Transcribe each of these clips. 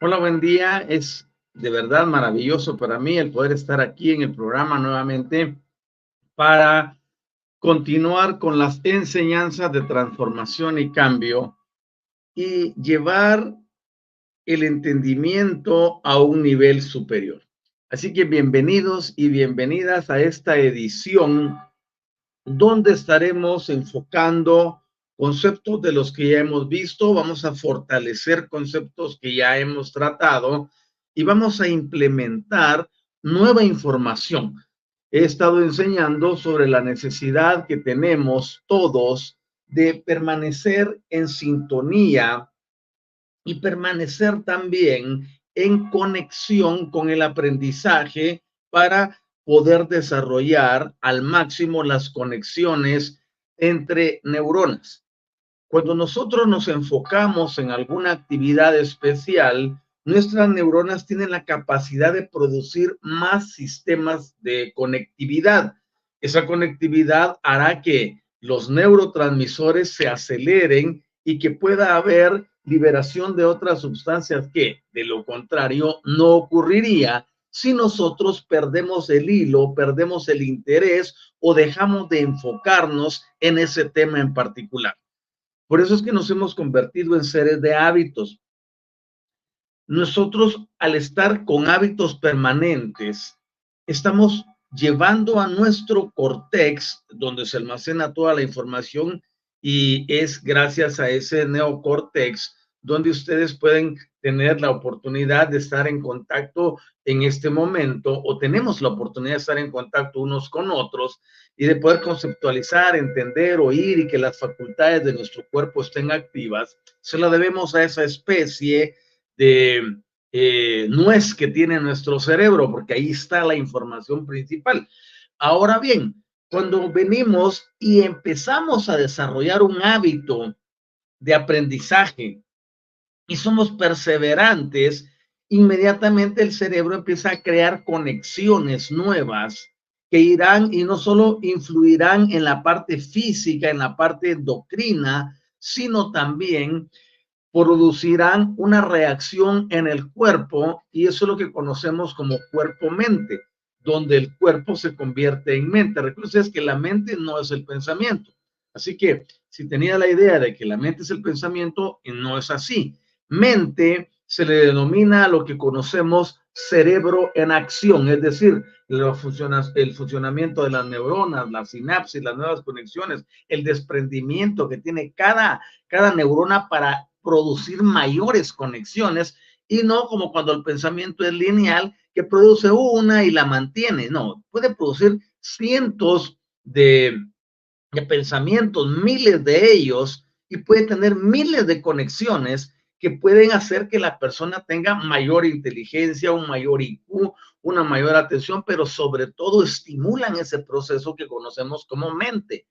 Hola, buen día. Es de verdad maravilloso para mí el poder estar aquí en el programa nuevamente para continuar con las enseñanzas de transformación y cambio y llevar el entendimiento a un nivel superior. Así que bienvenidos y bienvenidas a esta edición donde estaremos enfocando conceptos de los que ya hemos visto, vamos a fortalecer conceptos que ya hemos tratado y vamos a implementar nueva información. He estado enseñando sobre la necesidad que tenemos todos de permanecer en sintonía y permanecer también en conexión con el aprendizaje para poder desarrollar al máximo las conexiones entre neuronas. Cuando nosotros nos enfocamos en alguna actividad especial, nuestras neuronas tienen la capacidad de producir más sistemas de conectividad. Esa conectividad hará que los neurotransmisores se aceleren y que pueda haber liberación de otras sustancias que, de lo contrario, no ocurriría si nosotros perdemos el hilo, perdemos el interés o dejamos de enfocarnos en ese tema en particular. Por eso es que nos hemos convertido en seres de hábitos. Nosotros, al estar con hábitos permanentes, estamos llevando a nuestro cortex, donde se almacena toda la información, y es gracias a ese neocortex donde ustedes pueden tener la oportunidad de estar en contacto en este momento o tenemos la oportunidad de estar en contacto unos con otros y de poder conceptualizar, entender, oír y que las facultades de nuestro cuerpo estén activas, se la debemos a esa especie de eh, nuez que tiene nuestro cerebro, porque ahí está la información principal. Ahora bien, cuando venimos y empezamos a desarrollar un hábito de aprendizaje, y somos perseverantes, inmediatamente el cerebro empieza a crear conexiones nuevas que irán y no solo influirán en la parte física, en la parte endocrina, sino también producirán una reacción en el cuerpo y eso es lo que conocemos como cuerpo-mente, donde el cuerpo se convierte en mente. Recuerden que la mente no es el pensamiento. Así que si tenía la idea de que la mente es el pensamiento, no es así. Mente se le denomina lo que conocemos cerebro en acción, es decir, el funcionamiento de las neuronas, las sinapsis, las nuevas conexiones, el desprendimiento que tiene cada, cada neurona para producir mayores conexiones y no como cuando el pensamiento es lineal, que produce una y la mantiene. No, puede producir cientos de, de pensamientos, miles de ellos, y puede tener miles de conexiones que pueden hacer que la persona tenga mayor inteligencia, un mayor IQ, una mayor atención, pero sobre todo estimulan ese proceso que conocemos como mente.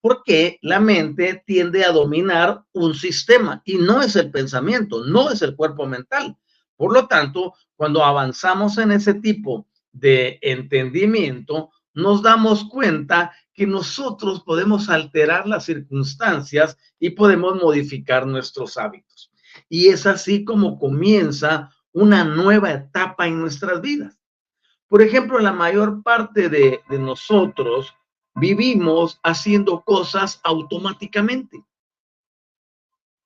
Porque la mente tiende a dominar un sistema y no es el pensamiento, no es el cuerpo mental. Por lo tanto, cuando avanzamos en ese tipo de entendimiento, nos damos cuenta que nosotros podemos alterar las circunstancias y podemos modificar nuestros hábitos. Y es así como comienza una nueva etapa en nuestras vidas. Por ejemplo, la mayor parte de, nosotros vivimos haciendo cosas automáticamente.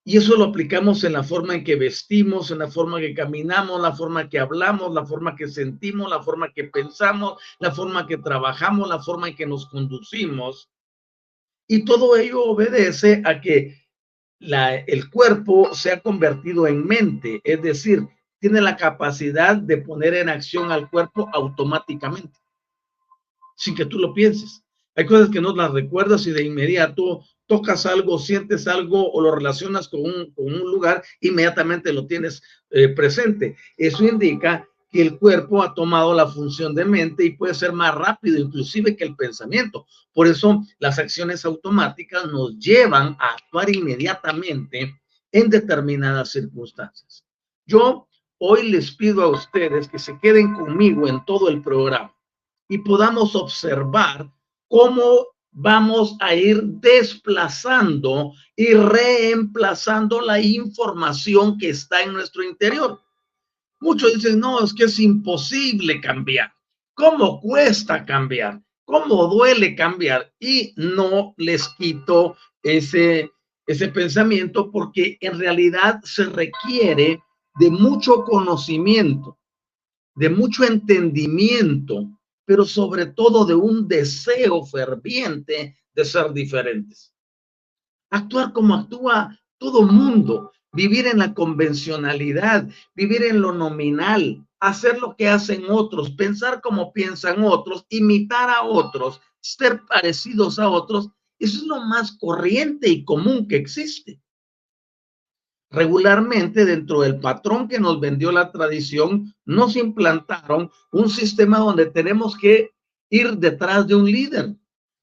Y eso lo aplicamos en la forma en que vestimos, en la forma que caminamos, la forma que hablamos, la forma que sentimos, la forma que pensamos, la forma que trabajamos, la forma en que nos conducimos. Y todo ello obedece a que el cuerpo se ha convertido en mente, es decir, tiene la capacidad de poner en acción al cuerpo automáticamente, sin que tú lo pienses. Hay cosas que no las recuerdas y de inmediato tocas algo, sientes algo o lo relacionas con un, con un lugar, inmediatamente lo tienes eh, presente. Eso indica que el cuerpo ha tomado la función de mente y puede ser más rápido inclusive que el pensamiento. Por eso las acciones automáticas nos llevan a actuar inmediatamente en determinadas circunstancias. Yo hoy les pido a ustedes que se queden conmigo en todo el programa y podamos observar cómo vamos a ir desplazando y reemplazando la información que está en nuestro interior. Muchos dicen, no, es que es imposible cambiar. ¿Cómo cuesta cambiar? ¿Cómo duele cambiar? Y no les quito ese, ese pensamiento porque en realidad se requiere de mucho conocimiento, de mucho entendimiento pero sobre todo de un deseo ferviente de ser diferentes. Actuar como actúa todo mundo, vivir en la convencionalidad, vivir en lo nominal, hacer lo que hacen otros, pensar como piensan otros, imitar a otros, ser parecidos a otros, eso es lo más corriente y común que existe regularmente dentro del patrón que nos vendió la tradición, nos implantaron un sistema donde tenemos que ir detrás de un líder.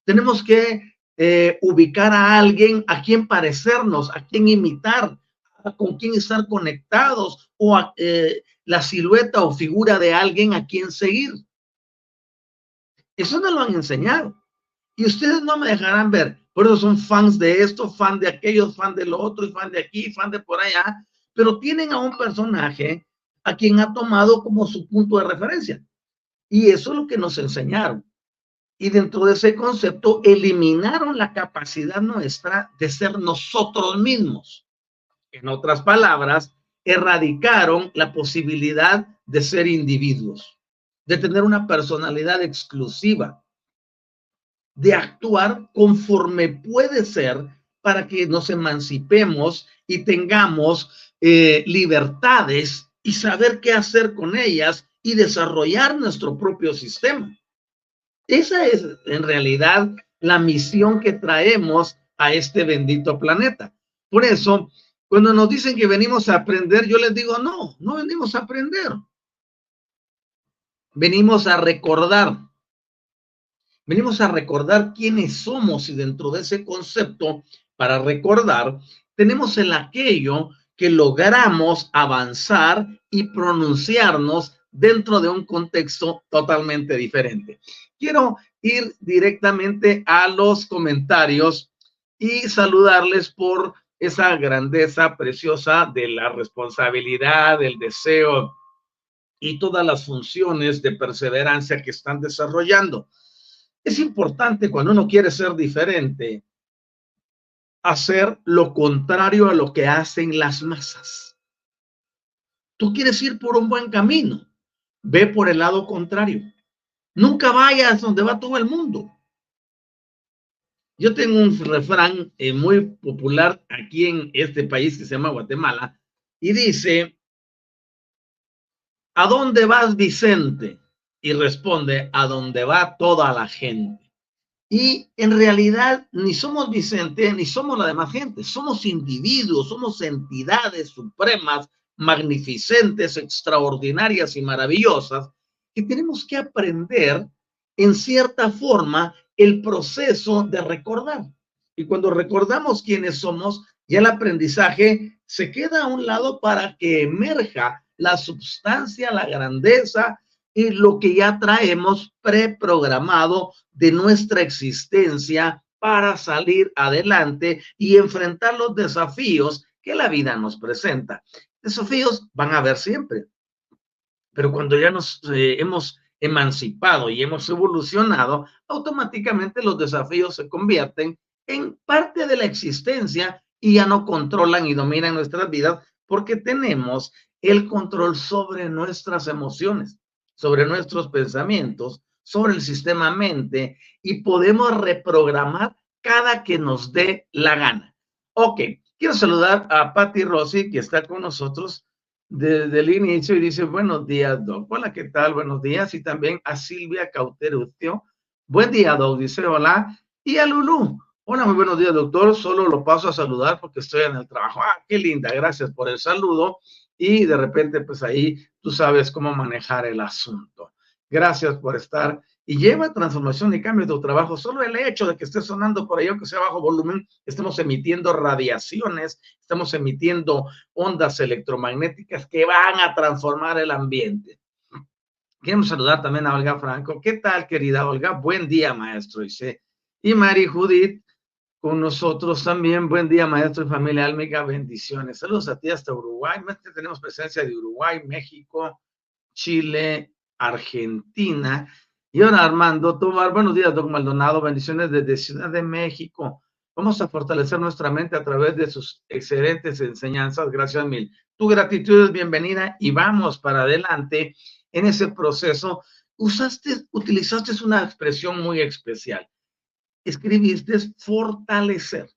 Tenemos que eh, ubicar a alguien a quien parecernos, a quien imitar, con quien estar conectados o eh, la silueta o figura de alguien a quien seguir. Eso no lo han enseñado. Y ustedes no me dejarán ver por eso son fans de esto, fan de aquello, fan de lo otro, y fan de aquí, fan de por allá. Pero tienen a un personaje a quien ha tomado como su punto de referencia. Y eso es lo que nos enseñaron. Y dentro de ese concepto eliminaron la capacidad nuestra de ser nosotros mismos. En otras palabras, erradicaron la posibilidad de ser individuos, de tener una personalidad exclusiva, de actuar conforme puede ser para que nos emancipemos y tengamos eh, libertades y saber qué hacer con ellas y desarrollar nuestro propio sistema. Esa es en realidad la misión que traemos a este bendito planeta. Por eso, cuando nos dicen que venimos a aprender, yo les digo, no, no venimos a aprender. Venimos a recordar venimos a recordar quiénes somos y dentro de ese concepto, para recordar, tenemos el aquello que logramos avanzar y pronunciarnos dentro de un contexto totalmente diferente. Quiero ir directamente a los comentarios y saludarles por esa grandeza preciosa de la responsabilidad, del deseo y todas las funciones de perseverancia que están desarrollando. Es importante cuando uno quiere ser diferente, hacer lo contrario a lo que hacen las masas. Tú quieres ir por un buen camino, ve por el lado contrario. Nunca vayas donde va todo el mundo. Yo tengo un refrán eh, muy popular aquí en este país que se llama Guatemala y dice, ¿a dónde vas Vicente? Y responde, a dónde va toda la gente. Y en realidad ni somos Vicente ni somos la demás gente, somos individuos, somos entidades supremas, magnificentes, extraordinarias y maravillosas que tenemos que aprender en cierta forma el proceso de recordar. Y cuando recordamos quiénes somos, ya el aprendizaje se queda a un lado para que emerja la sustancia, la grandeza y lo que ya traemos preprogramado de nuestra existencia para salir adelante y enfrentar los desafíos que la vida nos presenta. Desafíos van a haber siempre, pero cuando ya nos eh, hemos emancipado y hemos evolucionado, automáticamente los desafíos se convierten en parte de la existencia y ya no controlan y dominan nuestras vidas porque tenemos el control sobre nuestras emociones, sobre nuestros pensamientos, sobre el sistema mente y podemos reprogramar cada que nos dé la gana. Ok, quiero saludar a Patti Rossi que está con nosotros desde el inicio y dice, buenos días, Doc. Hola, ¿qué tal? Buenos días. Y también a Silvia Cauterucio. Buen día, Doc. Dice, hola. Y a Lulu. Hola, muy buenos días, doctor. Solo lo paso a saludar porque estoy en el trabajo. Ah, qué linda. Gracias por el saludo. Y de repente, pues ahí tú sabes cómo manejar el asunto. Gracias por estar y lleva transformación y cambio de trabajo. Solo el hecho de que esté sonando por ahí, aunque sea bajo volumen, estamos emitiendo radiaciones, estamos emitiendo ondas electromagnéticas que van a transformar el ambiente. Queremos saludar también a Olga Franco. ¿Qué tal, querida Olga? Buen día, maestro. Dice. Y Mari Judith con nosotros también. Buen día, maestro y familia álmica. Bendiciones. Saludos a ti hasta Uruguay. Tenemos presencia de Uruguay, México, Chile, Argentina. Y Armando Tomar, buenos días, don Maldonado, bendiciones desde Ciudad de México. Vamos a fortalecer nuestra mente a través de sus excelentes enseñanzas. Gracias mil. Tu gratitud es bienvenida y vamos para adelante en ese proceso. Usaste, utilizaste una expresión muy especial. Escribiste fortalecer.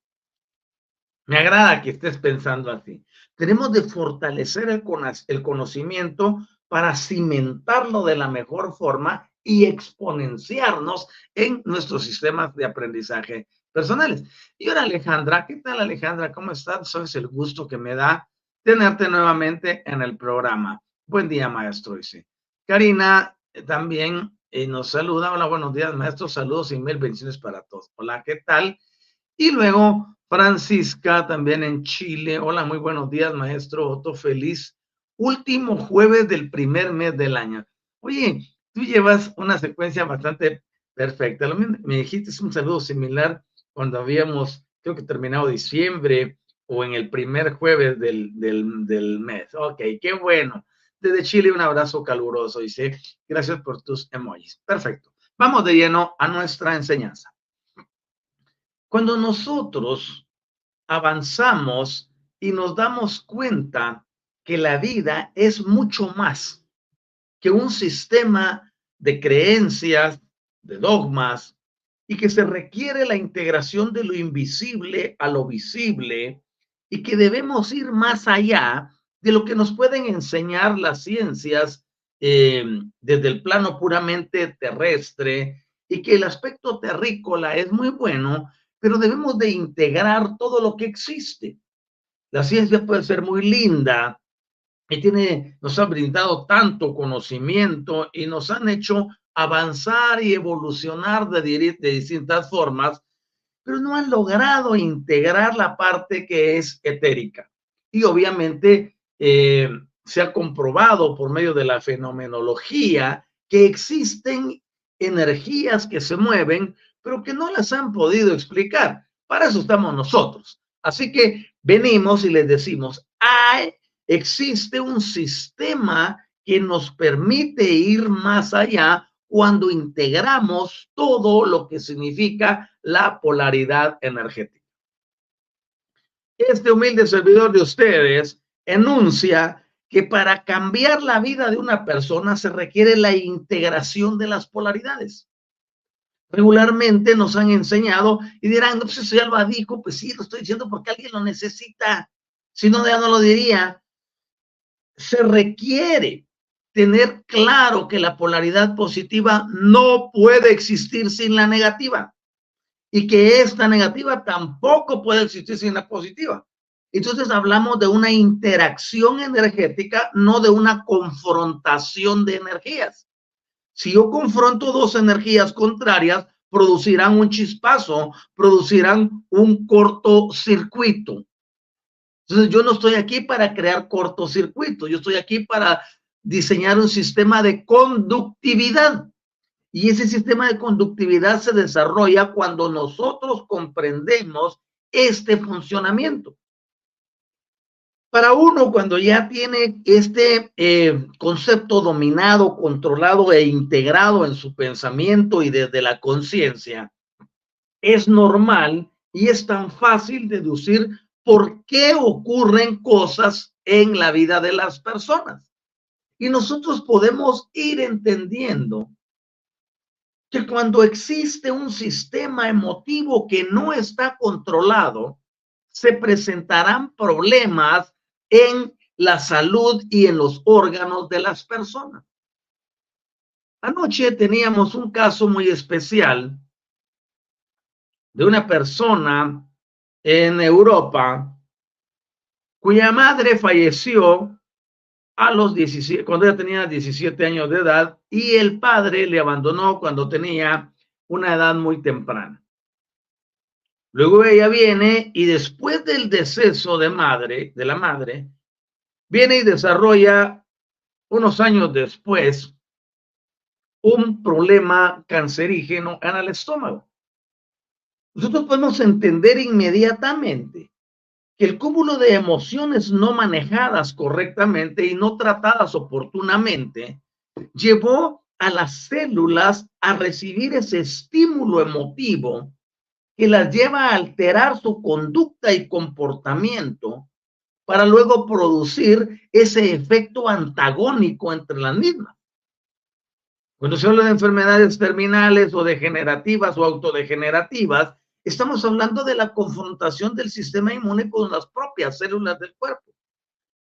Me agrada que estés pensando así. Tenemos de fortalecer el, el conocimiento para cimentarlo de la mejor forma y exponenciarnos en nuestros sistemas de aprendizaje personales. Y ahora Alejandra, ¿qué tal Alejandra? ¿Cómo estás? Es el gusto que me da tenerte nuevamente en el programa. Buen día, maestro. Dice. Karina eh, también eh, nos saluda. Hola, buenos días, maestro. Saludos y mil bendiciones para todos. Hola, ¿qué tal? Y luego Francisca también en Chile. Hola, muy buenos días, maestro Otto. Feliz último jueves del primer mes del año. Oye, tú llevas una secuencia bastante perfecta. Me dijiste un saludo similar cuando habíamos, creo que terminado diciembre o en el primer jueves del, del, mes. Ok, qué bueno. Desde Chile un abrazo caluroso, dice. Gracias por tus emojis. Perfecto. Vamos de lleno a nuestra enseñanza. Cuando nosotros avanzamos y nos damos cuenta que la vida es mucho más que un sistema de creencias, de dogmas, y que se requiere la integración de lo invisible a lo visible y que debemos ir más allá de lo que nos pueden enseñar las ciencias eh, desde el plano puramente terrestre y que el aspecto terrícola es muy bueno, pero debemos de integrar todo lo que existe. La ciencia puede ser muy linda, y tiene, nos ha brindado tanto conocimiento y nos han hecho avanzar y evolucionar de, de distintas formas, pero no han logrado integrar la parte que es etérica. Y obviamente eh, se ha comprobado por medio de la fenomenología que existen energías que se mueven, pero que no las han podido explicar. Para eso estamos nosotros. Así que venimos y les decimos, hay existe un sistema que nos permite ir más allá cuando integramos todo lo que significa la polaridad energética. Este humilde servidor de ustedes enuncia que para cambiar la vida de una persona se requiere la integración de las polaridades. Regularmente nos han enseñado y dirán, no, pues eso ya lo dicho, pues sí, lo estoy diciendo porque alguien lo necesita. Si no, ya no lo diría. Se requiere tener claro que la polaridad positiva no puede existir sin la negativa y que esta negativa tampoco puede existir sin la positiva. Entonces hablamos de una interacción energética, no de una confrontación de energías. Si yo confronto dos energías contrarias, producirán un chispazo, producirán un cortocircuito. Entonces yo no estoy aquí para crear cortocircuito, yo estoy aquí para diseñar un sistema de conductividad. Y ese sistema de conductividad se desarrolla cuando nosotros comprendemos este funcionamiento. Para uno, cuando ya tiene este eh, concepto dominado, controlado e integrado en su pensamiento y desde la conciencia, es normal y es tan fácil deducir por qué ocurren cosas en la vida de las personas. Y nosotros podemos ir entendiendo que cuando existe un sistema emotivo que no está controlado, se presentarán problemas en la salud y en los órganos de las personas. Anoche teníamos un caso muy especial de una persona en Europa cuya madre falleció a los 17, cuando ella tenía 17 años de edad y el padre le abandonó cuando tenía una edad muy temprana. Luego ella viene y después del deceso de madre, de la madre, viene y desarrolla unos años después un problema cancerígeno en el estómago. Nosotros podemos entender inmediatamente que el cúmulo de emociones no manejadas correctamente y no tratadas oportunamente llevó a las células a recibir ese estímulo emotivo que las lleva a alterar su conducta y comportamiento para luego producir ese efecto antagónico entre las mismas. Cuando se habla de enfermedades terminales o degenerativas o autodegenerativas, estamos hablando de la confrontación del sistema inmune con las propias células del cuerpo.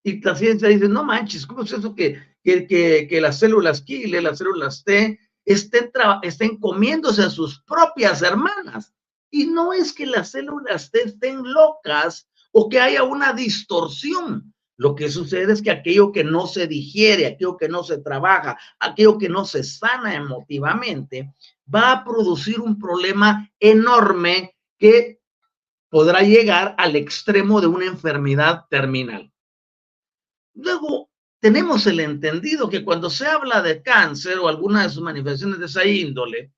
Y la ciencia dice, no manches, ¿cómo es eso que, que, que, que las células Kile, las células T, estén, estén comiéndose a sus propias hermanas? Y no es que las células estén locas o que haya una distorsión. Lo que sucede es que aquello que no se digiere, aquello que no se trabaja, aquello que no se sana emotivamente, va a producir un problema enorme que podrá llegar al extremo de una enfermedad terminal. Luego, tenemos el entendido que cuando se habla de cáncer o alguna de sus manifestaciones de esa índole,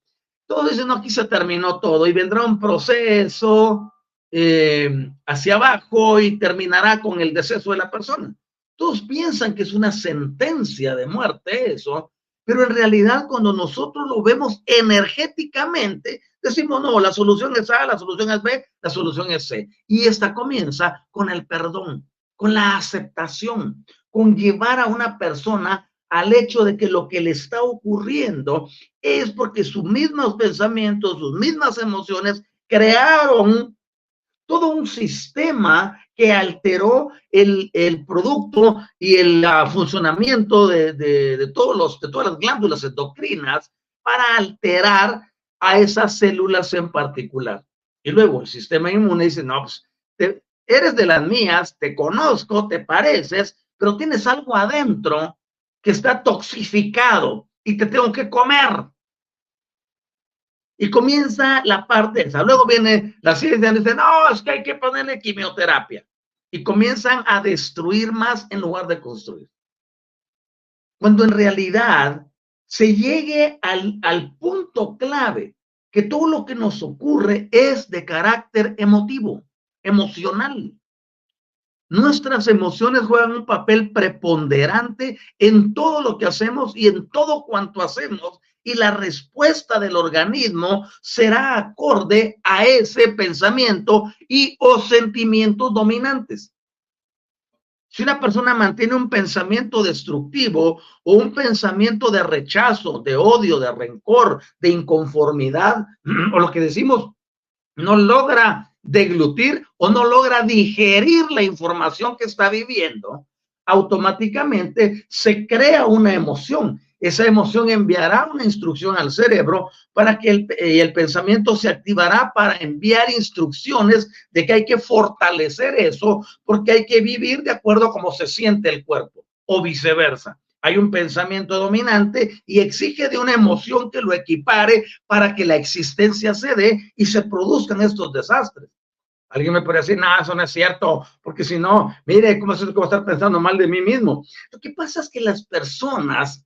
todos dicen, no, aquí se terminó todo y vendrá un proceso eh, hacia abajo y terminará con el deceso de la persona. Todos piensan que es una sentencia de muerte eso, pero en realidad cuando nosotros lo vemos energéticamente, decimos, no, la solución es A, la solución es B, la solución es C. Y esta comienza con el perdón, con la aceptación, con llevar a una persona al hecho de que lo que le está ocurriendo es porque sus mismos pensamientos, sus mismas emociones crearon todo un sistema que alteró el, producto y el funcionamiento de, todos los, de todas las glándulas endocrinas para alterar a esas células en particular. Y luego el sistema inmune dice, no, pues eres de las mías, te conozco, te pareces, pero tienes algo adentro que está toxificado y te tengo que comer. Y comienza la parte esa. Luego viene la ciencia y dice, no, es que hay que ponerle quimioterapia. Y comienzan a destruir más en lugar de construir. Cuando en realidad se llegue al, al punto clave que todo lo que nos ocurre es de carácter emotivo, emocional. Nuestras emociones juegan un papel preponderante en todo lo que hacemos y en todo cuanto hacemos y la respuesta del organismo será acorde a ese pensamiento y o sentimientos dominantes. Si una persona mantiene un pensamiento destructivo o un pensamiento de rechazo, de odio, de rencor, de inconformidad, o lo que decimos, no logra deglutir o no logra digerir la información que está viviendo, automáticamente se crea una emoción. Esa emoción enviará una instrucción al cerebro para que el, eh, el, pensamiento se activará para enviar instrucciones de que hay que fortalecer eso porque hay que vivir de acuerdo a cómo se siente el cuerpo o viceversa. Hay un pensamiento dominante y exige de una emoción que lo equipare para que la existencia se dé y se produzcan estos desastres. Alguien me puede decir, nada, eso no es cierto, porque si no, mire, ¿cómo es que estar pensando mal de mí mismo? Lo que pasa es que las personas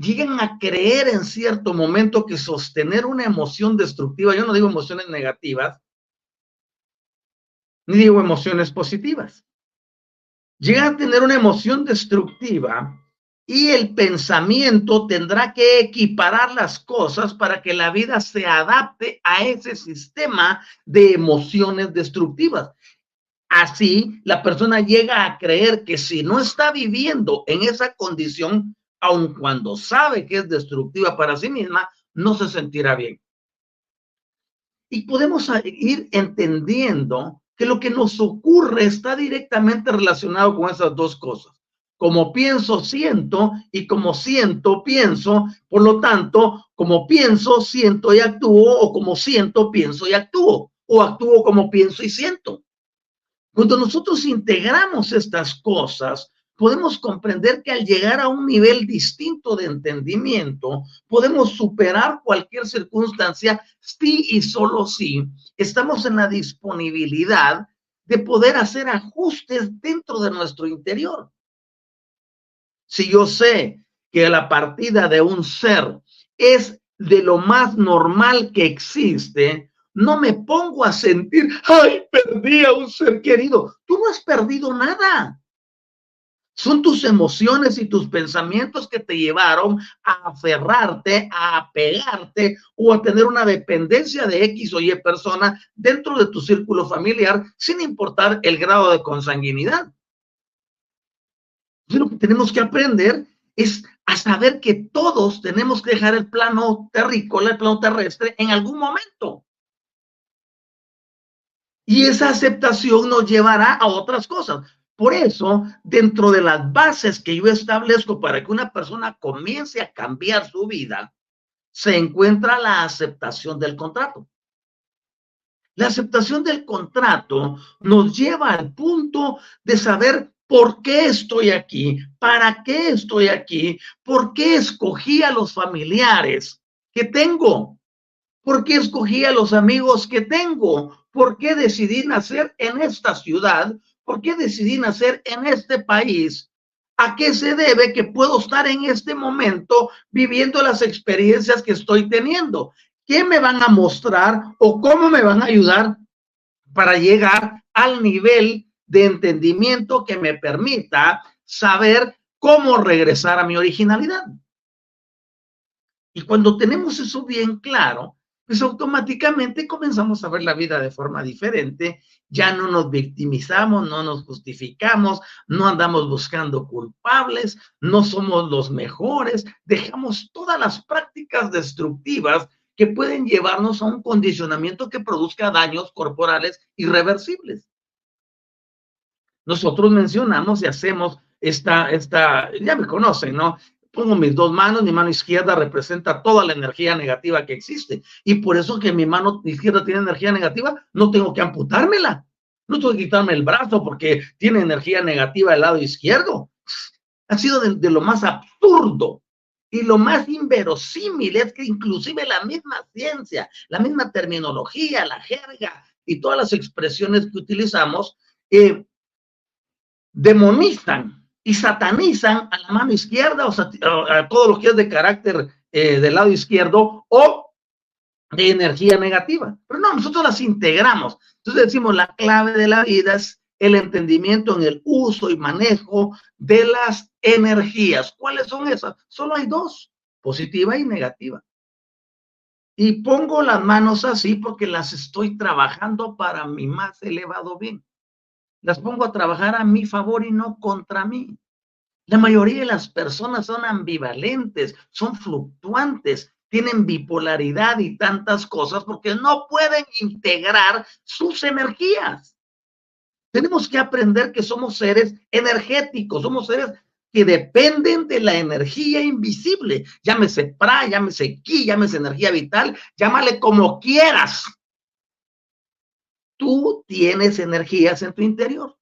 llegan a creer en cierto momento que sostener una emoción destructiva, yo no digo emociones negativas, ni digo emociones positivas. Llegan a tener una emoción destructiva y el pensamiento tendrá que equiparar las cosas para que la vida se adapte a ese sistema de emociones destructivas. Así, la persona llega a creer que si no está viviendo en esa condición, aun cuando sabe que es destructiva para sí misma, no se sentirá bien. Y podemos ir entendiendo que lo que nos ocurre está directamente relacionado con esas dos cosas como pienso, siento, y como siento, pienso. Por lo tanto, como pienso, siento y actúo, o como siento, pienso y actúo, o actúo como pienso y siento. Cuando nosotros integramos estas cosas, podemos comprender que al llegar a un nivel distinto de entendimiento, podemos superar cualquier circunstancia si y solo si estamos en la disponibilidad de poder hacer ajustes dentro de nuestro interior. Si yo sé que la partida de un ser es de lo más normal que existe, no me pongo a sentir, ay, perdí a un ser querido. Tú no has perdido nada. Son tus emociones y tus pensamientos que te llevaron a aferrarte, a apegarte o a tener una dependencia de X o Y persona dentro de tu círculo familiar, sin importar el grado de consanguinidad lo que tenemos que aprender es a saber que todos tenemos que dejar el plano terrícola, el plano terrestre, en algún momento. Y esa aceptación nos llevará a otras cosas. Por eso, dentro de las bases que yo establezco para que una persona comience a cambiar su vida, se encuentra la aceptación del contrato. La aceptación del contrato nos lleva al punto de saber ¿Por qué estoy aquí? ¿Para qué estoy aquí? ¿Por qué escogí a los familiares que tengo? ¿Por qué escogí a los amigos que tengo? ¿Por qué decidí nacer en esta ciudad? ¿Por qué decidí nacer en este país? ¿A qué se debe que puedo estar en este momento viviendo las experiencias que estoy teniendo? ¿Qué me van a mostrar o cómo me van a ayudar para llegar al nivel de entendimiento que me permita saber cómo regresar a mi originalidad. Y cuando tenemos eso bien claro, pues automáticamente comenzamos a ver la vida de forma diferente, ya no nos victimizamos, no nos justificamos, no andamos buscando culpables, no somos los mejores, dejamos todas las prácticas destructivas que pueden llevarnos a un condicionamiento que produzca daños corporales irreversibles nosotros mencionamos y hacemos esta, esta, ya me conocen, ¿no? Pongo mis dos manos, mi mano izquierda representa toda la energía negativa que existe. Y por eso que mi mano izquierda tiene energía negativa, no tengo que amputármela. No tengo que quitarme el brazo porque tiene energía negativa el lado izquierdo. Ha sido de, lo más absurdo y lo más inverosímil es que inclusive la misma ciencia, la misma terminología, la jerga y todas las expresiones que utilizamos eh, demonizan y satanizan a la mano izquierda o a todo lo que es de carácter eh, del lado izquierdo o de energía negativa. Pero no, nosotros las integramos. Entonces decimos, la clave de la vida es el entendimiento en el uso y manejo de las energías. ¿Cuáles son esas? Solo hay dos, positiva y negativa. Y pongo las manos así porque las estoy trabajando para mi más elevado bien. Las pongo a trabajar a mi favor y no contra mí. La mayoría de las personas son ambivalentes, son fluctuantes, tienen bipolaridad y tantas cosas porque no pueden integrar sus energías. Tenemos que aprender que somos seres energéticos, somos seres que dependen de la energía invisible. Llámese pra, llámese ki, llámese energía vital, llámale como quieras. Tú tienes energías en tu interior.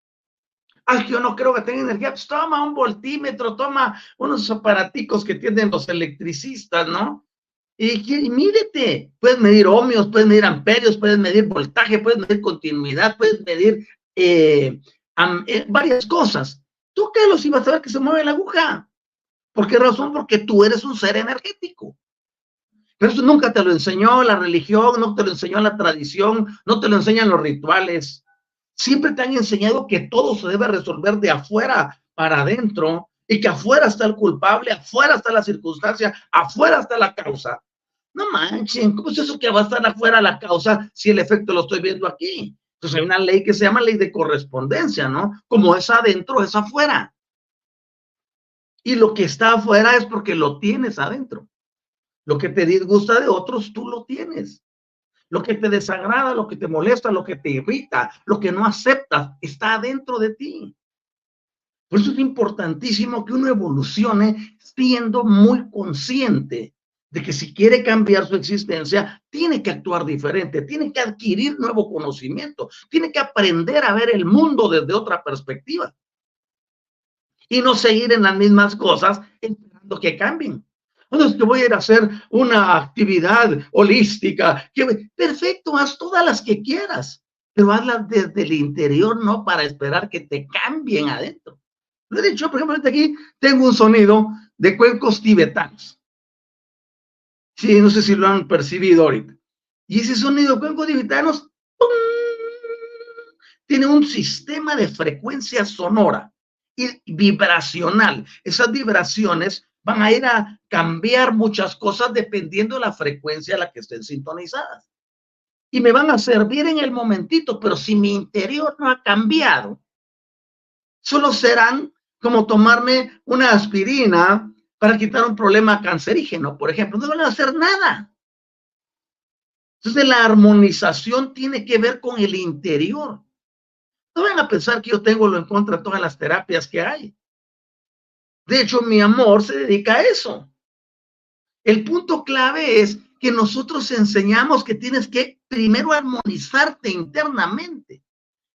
Ay, yo no creo que tenga energía. Pues toma un voltímetro, toma unos aparaticos que tienen los electricistas, ¿no? Y, y mídete. Puedes medir ohmios, puedes medir amperios, puedes medir voltaje, puedes medir continuidad, puedes medir eh, eh, varias cosas. Tócalos y vas a ver que se mueve la aguja. ¿Por qué razón? Porque tú eres un ser energético. Pero eso nunca te lo enseñó la religión, no te lo enseñó la tradición, no te lo enseñan los rituales. Siempre te han enseñado que todo se debe resolver de afuera para adentro y que afuera está el culpable, afuera está la circunstancia, afuera está la causa. No manchen, ¿cómo es eso que va a estar afuera la causa si el efecto lo estoy viendo aquí? Entonces hay una ley que se llama ley de correspondencia, ¿no? Como es adentro, es afuera. Y lo que está afuera es porque lo tienes adentro. Lo que te disgusta de otros, tú lo tienes. Lo que te desagrada, lo que te molesta, lo que te irrita, lo que no aceptas, está adentro de ti. Por eso es importantísimo que uno evolucione siendo muy consciente de que si quiere cambiar su existencia, tiene que actuar diferente, tiene que adquirir nuevo conocimiento, tiene que aprender a ver el mundo desde otra perspectiva y no seguir en las mismas cosas esperando que cambien. Bueno, que voy a ir a hacer una actividad holística. Perfecto, haz todas las que quieras, pero hazlas desde el interior, no para esperar que te cambien adentro. Lo he dicho, por ejemplo, aquí tengo un sonido de cuencos tibetanos. Sí, no sé si lo han percibido ahorita. Y ese sonido de cuencos tibetanos tiene un sistema de frecuencia sonora y vibracional. Esas vibraciones van a ir a cambiar muchas cosas dependiendo de la frecuencia a la que estén sintonizadas. Y me van a servir en el momentito, pero si mi interior no ha cambiado, solo serán como tomarme una aspirina para quitar un problema cancerígeno, por ejemplo. No van a hacer nada. Entonces la armonización tiene que ver con el interior. No van a pensar que yo tengo lo en contra de todas las terapias que hay. De hecho, mi amor se dedica a eso. El punto clave es que nosotros enseñamos que tienes que primero armonizarte internamente,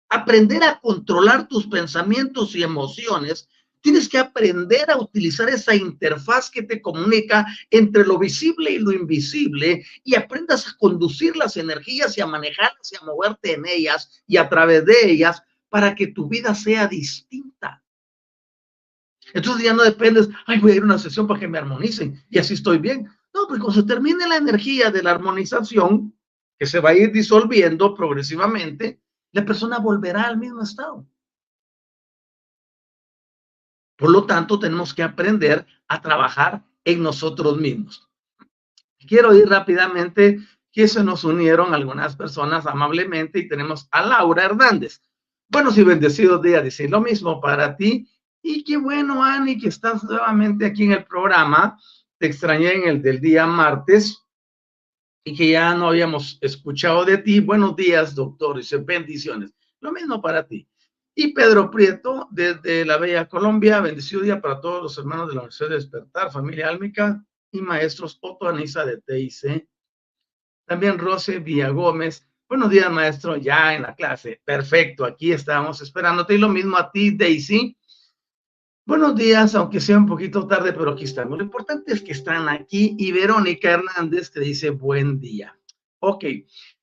aprender a controlar tus pensamientos y emociones. Tienes que aprender a utilizar esa interfaz que te comunica entre lo visible y lo invisible y aprendas a conducir las energías y a manejarlas y a moverte en ellas y a través de ellas para que tu vida sea distinta. Entonces ya no dependes, ay, voy a ir a una sesión para que me armonicen y así estoy bien. No, pues cuando se termine la energía de la armonización, que se va a ir disolviendo progresivamente, la persona volverá al mismo estado. Por lo tanto, tenemos que aprender a trabajar en nosotros mismos. Quiero ir rápidamente que se nos unieron algunas personas amablemente y tenemos a Laura Hernández. Buenos y bendecidos días, dice lo mismo para ti y qué bueno, Ani, que estás nuevamente aquí en el programa. Te extrañé en el del día martes y que ya no habíamos escuchado de ti. Buenos días, doctor. Dice bendiciones. Lo mismo para ti. Y Pedro Prieto, desde la Bella Colombia, bendecido día para todos los hermanos de la Universidad de Despertar, familia álmica y maestros Otto Anisa de TIC. También Rose Villagómez. Buenos días, maestro, ya en la clase. Perfecto, aquí estamos esperándote. Y lo mismo a ti, Daisy. Buenos días, aunque sea un poquito tarde, pero aquí estamos. Lo importante es que están aquí y Verónica Hernández que dice buen día. Ok,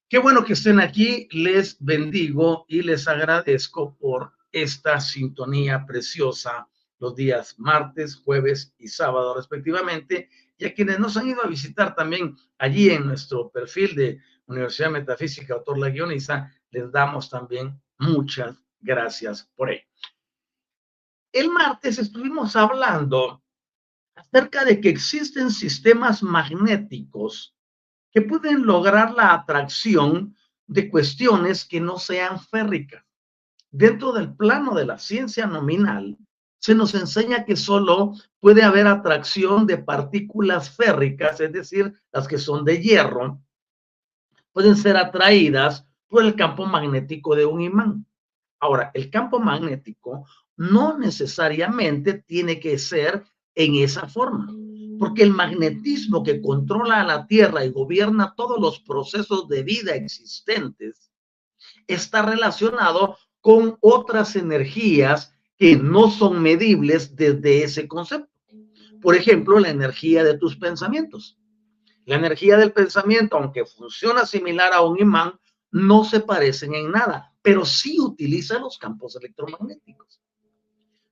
qué bueno que estén aquí. Les bendigo y les agradezco por esta sintonía preciosa los días martes, jueves y sábado respectivamente. Y a quienes nos han ido a visitar también allí en nuestro perfil de Universidad Metafísica, autor la guioniza, les damos también muchas gracias por ello. El martes estuvimos hablando acerca de que existen sistemas magnéticos que pueden lograr la atracción de cuestiones que no sean férricas. dentro del plano de la ciencia nominal, se nos enseña que solo puede haber atracción de partículas férricas, es decir, las que son de hierro, pueden ser atraídas por el campo magnético de un imán. Ahora, el campo magnético no necesariamente tiene que ser en esa forma, porque el magnetismo que controla a la Tierra y gobierna todos los procesos de vida existentes está relacionado con otras energías que no son medibles desde ese concepto. Por ejemplo, la energía de tus pensamientos. La energía del pensamiento, aunque funciona similar a un imán, no se parecen en nada, pero sí utiliza los campos electromagnéticos.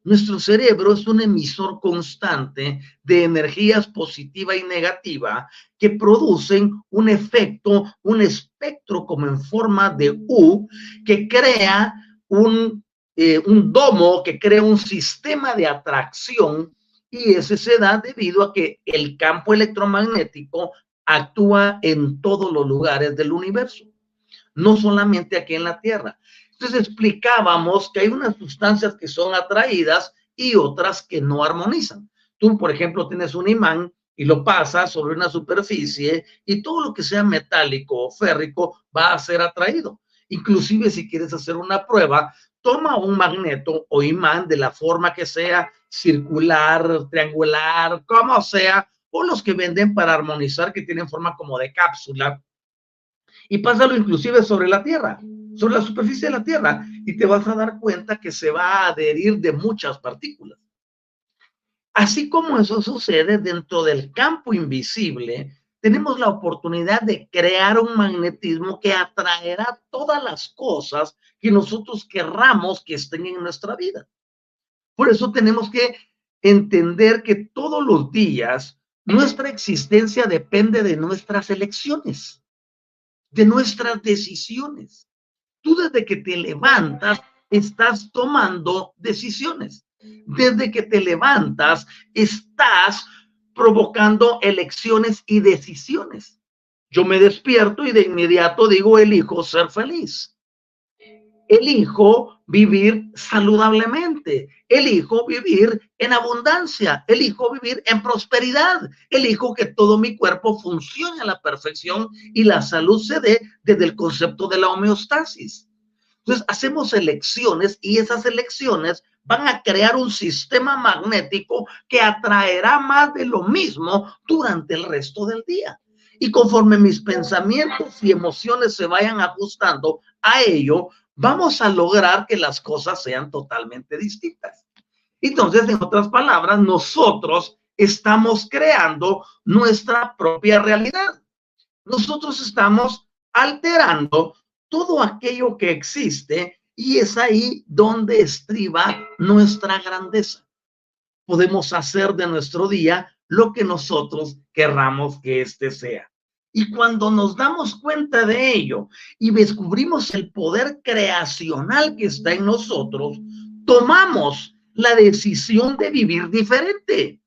Nuestro cerebro es un emisor constante de energías positiva y negativa que producen un efecto, un espectro como en forma de U que crea un, eh, un domo, que crea un sistema de atracción y ese se da debido a que el campo electromagnético actúa en todos los lugares del universo no solamente aquí en la Tierra. Entonces explicábamos que hay unas sustancias que son atraídas y otras que no armonizan. Tú, por ejemplo, tienes un imán y lo pasas sobre una superficie y todo lo que sea metálico o férrico va a ser atraído. Inclusive si quieres hacer una prueba, toma un magneto o imán de la forma que sea, circular, triangular, como sea, o los que venden para armonizar que tienen forma como de cápsula y pásalo inclusive sobre la Tierra, sobre la superficie de la Tierra, y te vas a dar cuenta que se va a adherir de muchas partículas. Así como eso sucede dentro del campo invisible, tenemos la oportunidad de crear un magnetismo que atraerá todas las cosas que nosotros querramos que estén en nuestra vida. Por eso tenemos que entender que todos los días nuestra existencia depende de nuestras elecciones de nuestras decisiones. Tú desde que te levantas estás tomando decisiones. Desde que te levantas estás provocando elecciones y decisiones. Yo me despierto y de inmediato digo, elijo ser feliz elijo vivir saludablemente, elijo vivir en abundancia, elijo vivir en prosperidad, elijo que todo mi cuerpo funcione a la perfección y la salud se dé desde el concepto de la homeostasis. Entonces hacemos elecciones y esas elecciones van a crear un sistema magnético que atraerá más de lo mismo durante el resto del día. Y conforme mis pensamientos y emociones se vayan ajustando a ello, vamos a lograr que las cosas sean totalmente distintas. Entonces, en otras palabras, nosotros estamos creando nuestra propia realidad. Nosotros estamos alterando todo aquello que existe y es ahí donde estriba nuestra grandeza. Podemos hacer de nuestro día lo que nosotros querramos que éste sea. Y cuando nos damos cuenta de ello y descubrimos el poder creacional que está en nosotros, tomamos la decisión de vivir diferente.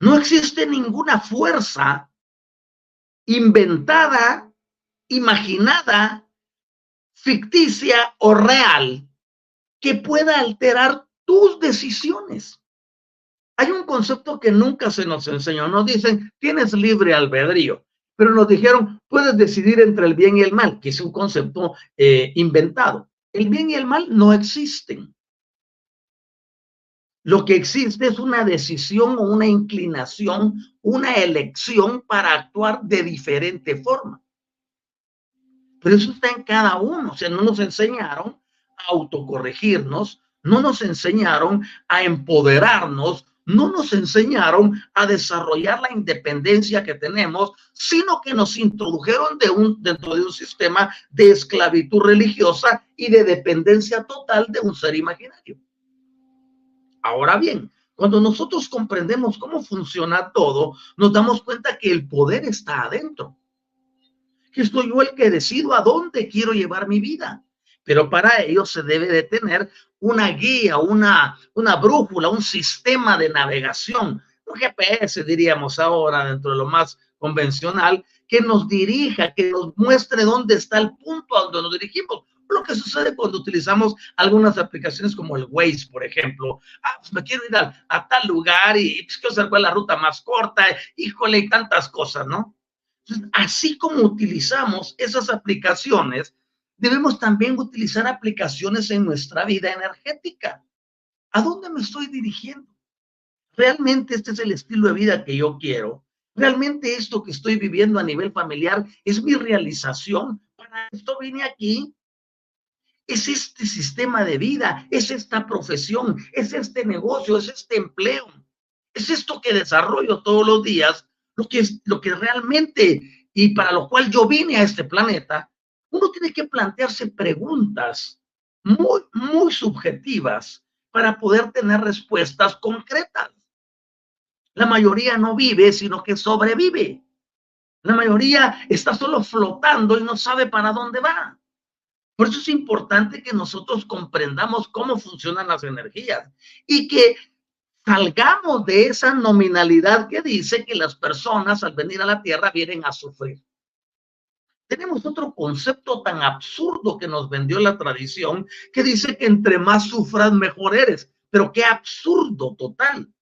No existe ninguna fuerza inventada, imaginada, ficticia o real que pueda alterar tus decisiones. Hay un concepto que nunca se nos enseñó. Nos dicen, tienes libre albedrío, pero nos dijeron, puedes decidir entre el bien y el mal, que es un concepto eh, inventado. El bien y el mal no existen. Lo que existe es una decisión o una inclinación, una elección para actuar de diferente forma. Pero eso está en cada uno. O sea, no nos enseñaron a autocorregirnos, no nos enseñaron a empoderarnos, no nos enseñaron a desarrollar la independencia que tenemos, sino que nos introdujeron de un, dentro de un sistema de esclavitud religiosa y de dependencia total de un ser imaginario. Ahora bien, cuando nosotros comprendemos cómo funciona todo, nos damos cuenta que el poder está adentro. Que estoy yo el que decido a dónde quiero llevar mi vida. Pero para ello se debe de tener una guía, una, una brújula, un sistema de navegación, un GPS diríamos ahora dentro de lo más convencional, que nos dirija, que nos muestre dónde está el punto a donde nos dirigimos. Lo que sucede cuando utilizamos algunas aplicaciones como el Waze, por ejemplo. Ah, pues me quiero ir a, tal lugar y pues, quiero saber cuál es la ruta más corta, híjole, y tantas cosas, ¿no? Entonces, así como utilizamos esas aplicaciones, debemos también utilizar aplicaciones en nuestra vida energética. ¿A dónde me estoy dirigiendo? ¿Realmente este es el estilo de vida que yo quiero? ¿Realmente esto que estoy viviendo a nivel familiar es mi realización? Para esto vine aquí. Es este sistema de vida, es esta profesión, es este negocio, es este empleo, es esto que desarrollo todos los días, lo que, es, lo que realmente y para lo cual yo vine a este planeta. Uno tiene que plantearse preguntas muy, muy subjetivas para poder tener respuestas concretas. La mayoría no vive, sino que sobrevive. La mayoría está solo flotando y no sabe para dónde va. Por eso es importante que nosotros comprendamos cómo funcionan las energías y que salgamos de esa nominalidad que dice que las personas al venir a la tierra vienen a sufrir. Tenemos otro concepto tan absurdo que nos vendió la tradición que dice que entre más sufras, mejor eres. Pero qué absurdo total.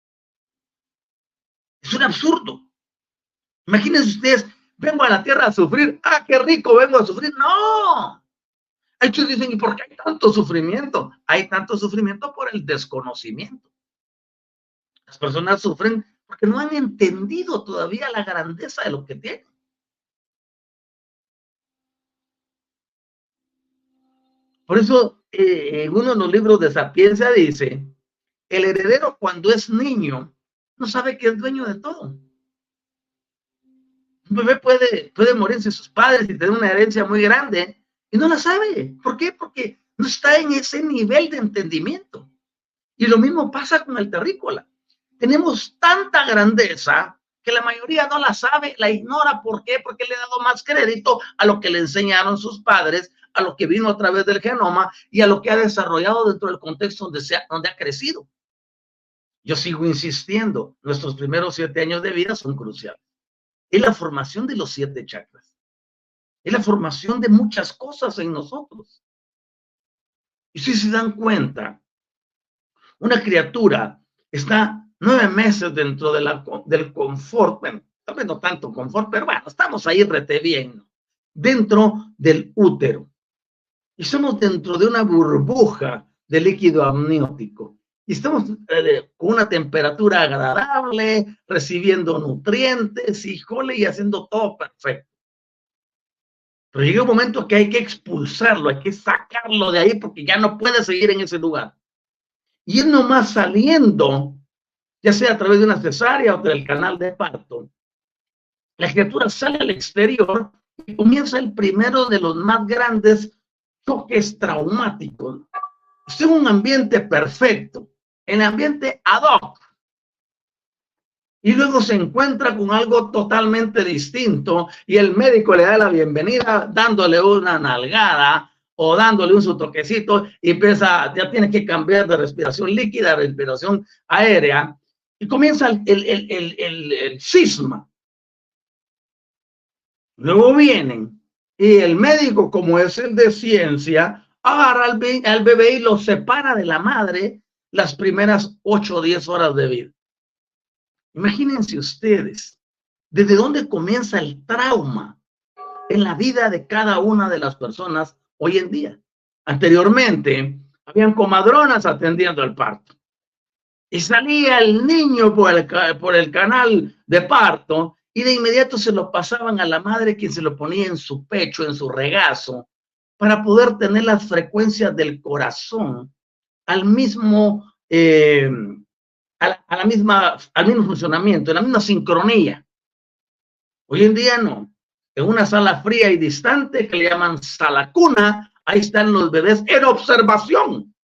Es un absurdo. Imagínense ustedes, vengo a la tierra a sufrir. Ah, qué rico, vengo a sufrir. No. Muchos dicen, ¿y por qué hay tanto sufrimiento? Hay tanto sufrimiento por el desconocimiento. Las personas sufren porque no han entendido todavía la grandeza de lo que tienen. Por eso, eh, en uno de los libros de Sapiencia dice, el heredero cuando es niño no sabe que es dueño de todo. Un bebé puede, puede morirse sus padres y tener una herencia muy grande y no la sabe. ¿Por qué? Porque no está en ese nivel de entendimiento. Y lo mismo pasa con el terrícola. Tenemos tanta grandeza que la mayoría no la sabe, la ignora. ¿Por qué? Porque le ha dado más crédito a lo que le enseñaron sus padres, a lo que vino a través del genoma y a lo que ha desarrollado dentro del contexto donde, donde ha crecido. Yo sigo insistiendo, nuestros primeros siete años de vida son cruciales. Es la formación de los siete chakras. Es la formación de muchas cosas en nosotros. Y si se dan cuenta, una criatura está nueve meses dentro de del confort, bueno, no tanto confort, pero bueno, estamos ahí rete dentro del útero. Y somos dentro de una burbuja de líquido amniótico y estamos eh, con una temperatura agradable, recibiendo nutrientes, híjole, y haciendo todo perfecto. Pero llega un momento que hay que expulsarlo, hay que sacarlo de ahí porque ya no puede seguir en ese lugar. Y es nomás saliendo, ya sea a través de una cesárea o del canal de parto, la criatura sale al exterior y comienza el primero de los más grandes choques traumáticos. Es un ambiente perfecto, en ambiente ad hoc. Y luego se encuentra con algo totalmente distinto y el médico le da la bienvenida dándole una nalgada o dándole un su toquecito y empieza, ya tiene que cambiar de respiración líquida a respiración aérea y comienza el, el, el, el, cisma. Luego vienen y el médico, como es el de ciencia, agarra al, al bebé y lo separa de la madre las primeras ocho o diez horas de vida. Imagínense ustedes, desde dónde comienza el trauma en la vida de cada una de las personas hoy en día. Anteriormente, habían comadronas atendiendo el parto. Y salía el niño por el, canal de parto y de inmediato se lo pasaban a la madre quien se lo ponía en su pecho, en su regazo, para poder tener las frecuencias del corazón al mismo, eh, a, misma, al mismo funcionamiento, a la misma sincronía. Hoy en día no. En una sala fría y distante que le llaman sala cuna, ahí están los bebés en observación.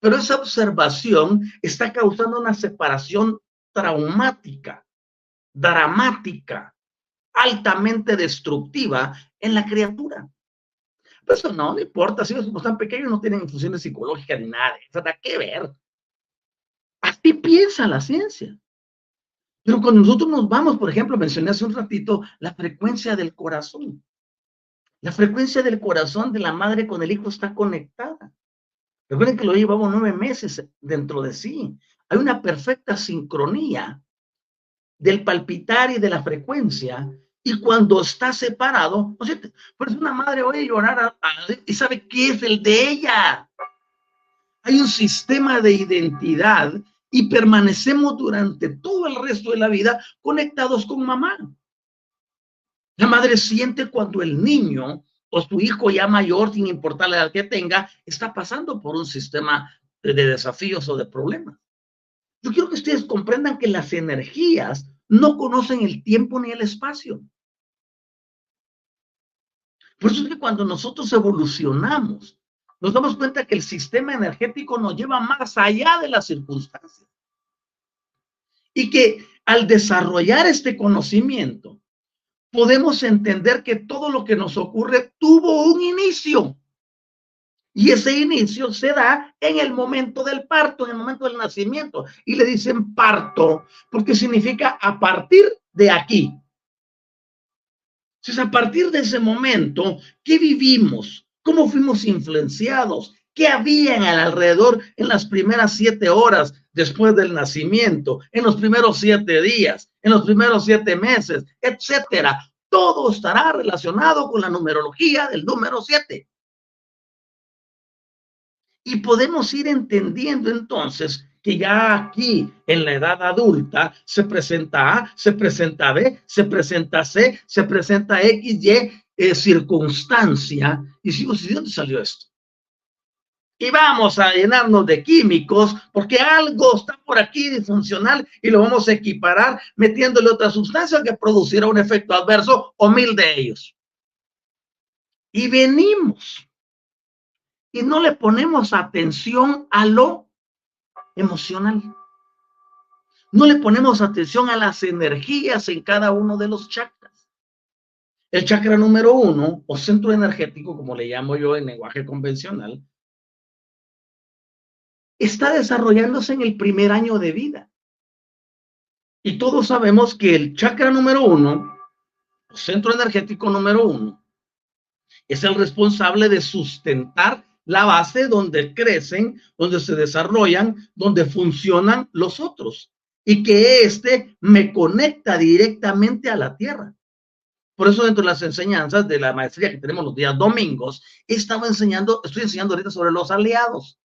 Pero esa observación está causando una separación traumática, dramática, altamente destructiva en la criatura. Eso no, no importa, si ellos están pequeños no tienen infusiones psicológicas ni nada, sea, ¿qué ver? Así piensa la ciencia. Pero cuando nosotros nos vamos, por ejemplo, mencioné hace un ratito la frecuencia del corazón. La frecuencia del corazón de la madre con el hijo está conectada. Recuerden que lo llevamos nueve meses dentro de sí. Hay una perfecta sincronía del palpitar y de la frecuencia. Y cuando está separado, ¿no es Por eso una madre oye llorar y sabe qué es el de ella. Hay un sistema de identidad y permanecemos durante todo el resto de la vida conectados con mamá. La madre siente cuando el niño o su hijo ya mayor, sin importar la edad que tenga, está pasando por un sistema de, desafíos o de problemas. Yo quiero que ustedes comprendan que las energías no conocen el tiempo ni el espacio. Por eso es que cuando nosotros evolucionamos, nos damos cuenta que el sistema energético nos lleva más allá de las circunstancias. Y que al desarrollar este conocimiento, podemos entender que todo lo que nos ocurre tuvo un inicio. Y ese inicio se da en el momento del parto, en el momento del nacimiento. Y le dicen parto porque significa a partir de aquí. Entonces, a partir de ese momento, ¿qué vivimos? ¿Cómo fuimos influenciados? ¿Qué había en alrededor en las primeras siete horas después del nacimiento, en los primeros siete días, en los primeros siete meses, etcétera? Todo estará relacionado con la numerología del número siete. Y podemos ir entendiendo entonces que ya aquí en la edad adulta se presenta A, se presenta B, se presenta C, se presenta X, Y eh, circunstancia. Y si, ¿de dónde salió esto? Y vamos a llenarnos de químicos porque algo está por aquí disfuncional y lo vamos a equiparar metiéndole otra sustancia que producirá un efecto adverso o mil de ellos. Y venimos y no le ponemos atención a lo emocional. No le ponemos atención a las energías en cada uno de los chakras. El chakra número uno, o centro energético, como le llamo yo en lenguaje convencional, está desarrollándose en el primer año de vida. Y todos sabemos que el chakra número uno, centro energético número uno, es el responsable de sustentar la base donde crecen, donde se desarrollan, donde funcionan los otros. Y que este me conecta directamente a la tierra. Por eso dentro de las enseñanzas de la maestría que tenemos los días domingos, estaba enseñando, estoy enseñando ahorita sobre los aliados.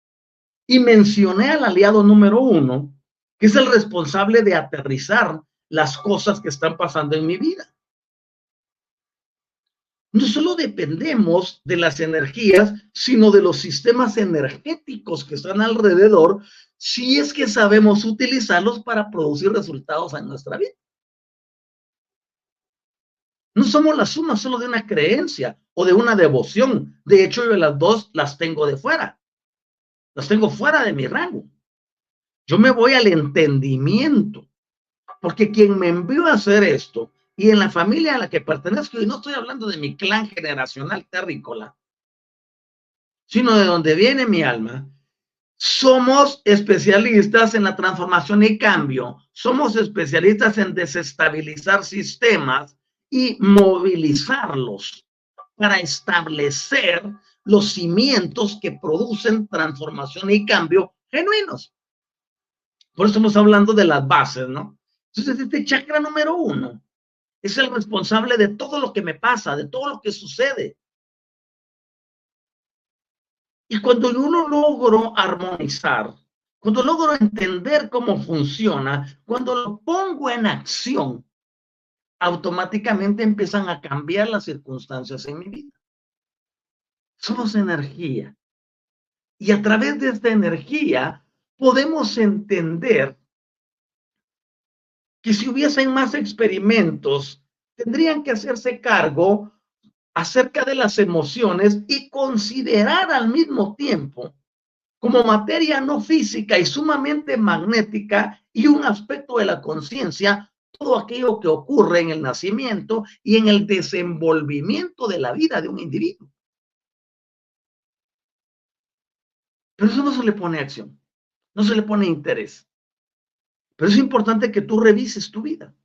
Y mencioné al aliado número uno, que es el responsable de aterrizar las cosas que están pasando en mi vida. No solo dependemos de las energías, sino de los sistemas energéticos que están alrededor, si es que sabemos utilizarlos para producir resultados en nuestra vida. No somos la suma solo de una creencia o de una devoción. De hecho, yo las dos las tengo de fuera las tengo fuera de mi rango. Yo me voy al entendimiento, porque quien me envió a hacer esto y en la familia a la que pertenezco, y no estoy hablando de mi clan generacional terrícola, sino de donde viene mi alma, somos especialistas en la transformación y cambio, somos especialistas en desestabilizar sistemas y movilizarlos para establecer los cimientos que producen transformación y cambio genuinos. Por eso estamos hablando de las bases, ¿no? Entonces, este chakra número uno es el responsable de todo lo que me pasa, de todo lo que sucede. Y cuando uno logro armonizar, cuando logro entender cómo funciona, cuando lo pongo en acción, automáticamente empiezan a cambiar las circunstancias en mi vida. Somos energía. Y a través de esta energía podemos entender que si hubiesen más experimentos, tendrían que hacerse cargo acerca de las emociones y considerar al mismo tiempo como materia no física y sumamente magnética y un aspecto de la conciencia todo aquello que ocurre en el nacimiento y en el desenvolvimiento de la vida de un individuo. Pero eso no se le pone acción, no se le pone interés. Pero es importante que tú revises tu vida.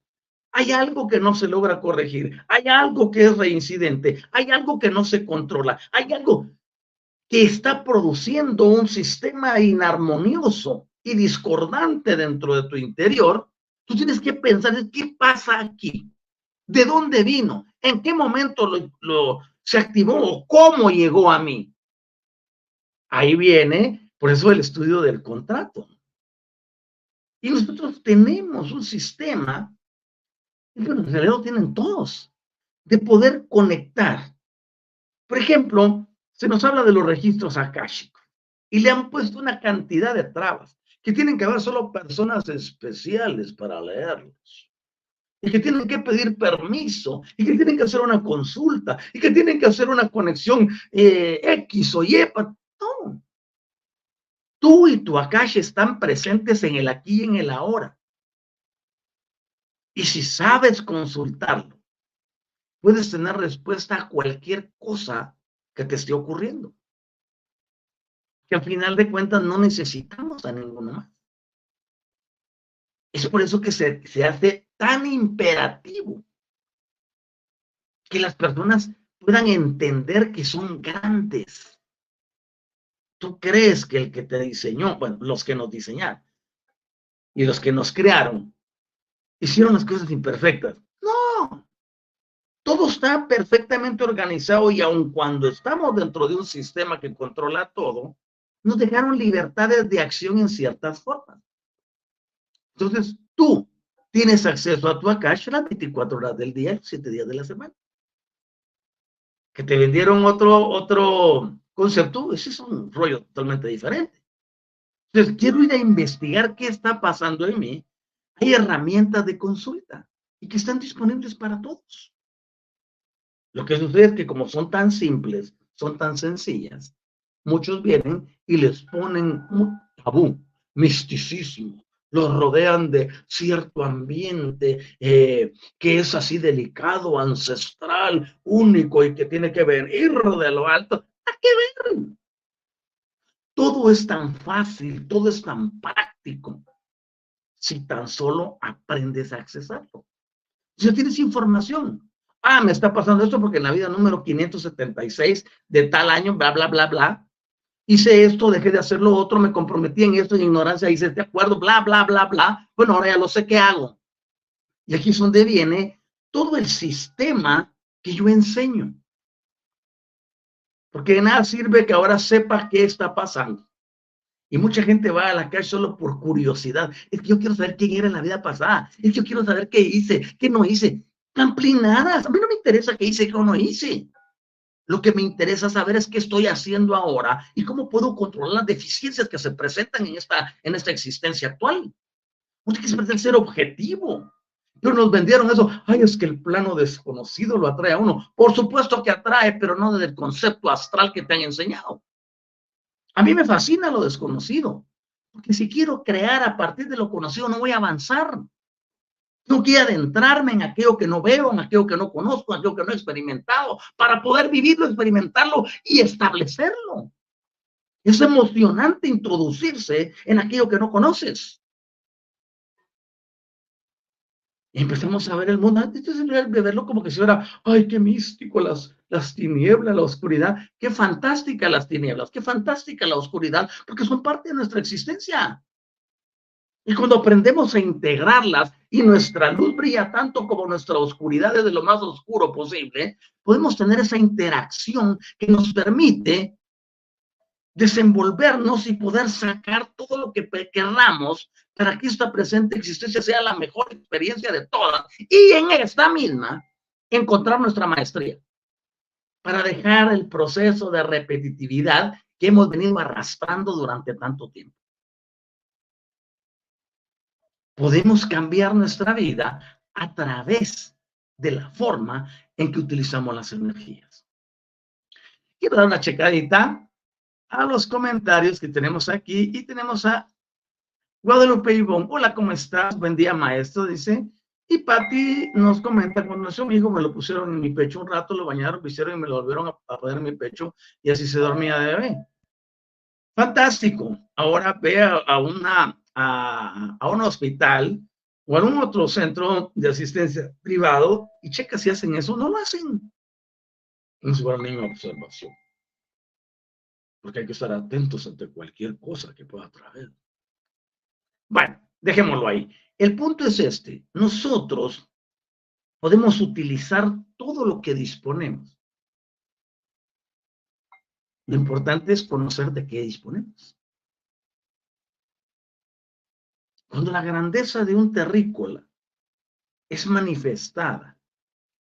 hay algo que no se logra corregir, hay algo que es reincidente, hay algo que no se controla, hay algo que está produciendo un sistema inarmonioso y discordante dentro de tu interior, tú tienes que pensar qué pasa aquí, de dónde vino, en qué momento lo, se activó, cómo llegó a mí. Ahí viene, por eso el estudio del contrato. Y nosotros tenemos un sistema, bueno, en realidad lo tienen todos, de poder conectar. Por ejemplo, se nos habla de los registros akáshicos y le han puesto una cantidad de trabas que tienen que haber solo personas especiales para leerlos y que tienen que pedir permiso y que tienen que hacer una consulta y que tienen que hacer una conexión eh, X o Y. Tú y tu Akash están presentes en el aquí y en el ahora. Y si sabes consultarlo, puedes tener respuesta a cualquier cosa que te esté ocurriendo. Que al final de cuentas no necesitamos a ninguno más. Es por eso que se, se hace tan imperativo que las personas puedan entender que son grandes tú crees que el que te diseñó, bueno, los que nos diseñaron y los que nos crearon, hicieron las cosas imperfectas. No, todo está perfectamente organizado y aun cuando estamos dentro de un sistema que controla todo, nos dejaron libertades de acción en ciertas formas. Entonces, tú tienes acceso a tu Akash las 24 horas del día, 7 días de la semana. Que te vendieron otro, otro, concepto, ese es un rollo totalmente diferente. Entonces, quiero ir a investigar qué está pasando en mí. Hay herramientas de consulta y que están disponibles para todos. Lo que sucede es que como son tan simples, son tan sencillas, muchos vienen y les ponen un tabú, misticismo, los rodean de cierto ambiente eh, que es así delicado, ancestral, único y que tiene que venir de lo alto que ver. Todo es tan fácil, todo es tan práctico, si tan solo aprendes a accesarlo. Si tienes información, ah, me está pasando esto porque en la vida número 576 de tal año, bla, bla, bla, bla, hice esto, dejé de hacer lo otro, me comprometí en esto, en ignorancia, hice este acuerdo, bla, bla, bla, bla. Bueno, ahora ya lo sé qué hago. Y aquí es donde viene todo el sistema que yo enseño. Porque de nada sirve que ahora sepa qué está pasando. Y mucha gente va a la calle solo por curiosidad. Es que yo quiero saber quién era en la vida pasada. Es que yo quiero saber qué hice, qué no hice. Camplinadas. A mí no me interesa qué hice, qué no hice. Lo que me interesa saber es qué estoy haciendo ahora y cómo puedo controlar las deficiencias que se presentan en esta, en esta existencia actual. Tiene que ser objetivo. Pero nos vendieron eso. Ay, es que el plano desconocido lo atrae a uno. Por supuesto que atrae, pero no desde el concepto astral que te han enseñado. A mí me fascina lo desconocido. Porque si quiero crear a partir de lo conocido, no voy a avanzar. No quiero adentrarme en aquello que no veo, en aquello que no conozco, en aquello que no he experimentado, para poder vivirlo, experimentarlo y establecerlo. Es emocionante introducirse en aquello que no conoces. Empezamos a ver el mundo. Antes de verlo como que si fuera, ay, qué místico, las, las tinieblas, la oscuridad. Qué fantástica las tinieblas, qué fantástica la oscuridad, porque son parte de nuestra existencia. Y cuando aprendemos a integrarlas y nuestra luz brilla tanto como nuestra oscuridad es de lo más oscuro posible, podemos tener esa interacción que nos permite desenvolvernos y poder sacar todo lo que queramos para que esta presente existencia sea la mejor experiencia de todas y en esta misma encontrar nuestra maestría para dejar el proceso de repetitividad que hemos venido arrastrando durante tanto tiempo. Podemos cambiar nuestra vida a través de la forma en que utilizamos las energías. Quiero dar una checadita a los comentarios que tenemos aquí y tenemos a Guadalupe Ivonne, hola, ¿cómo estás? Buen día, maestro, dice. Y Patti nos comenta, cuando nació mi hijo me lo pusieron en mi pecho un rato, lo bañaron, lo hicieron y me lo volvieron a, poner en mi pecho y así se dormía de bebé. Fantástico. Ahora ve a, una, a, un hospital o algún otro centro de asistencia privado y checa si hacen eso. No lo hacen. No se van a observación. Porque hay que estar atentos ante cualquier cosa que pueda traer. Bueno, dejémoslo ahí. El punto es este. Nosotros podemos utilizar todo lo que disponemos. Lo importante es conocer de qué disponemos. Cuando la grandeza de un terrícola es manifestada,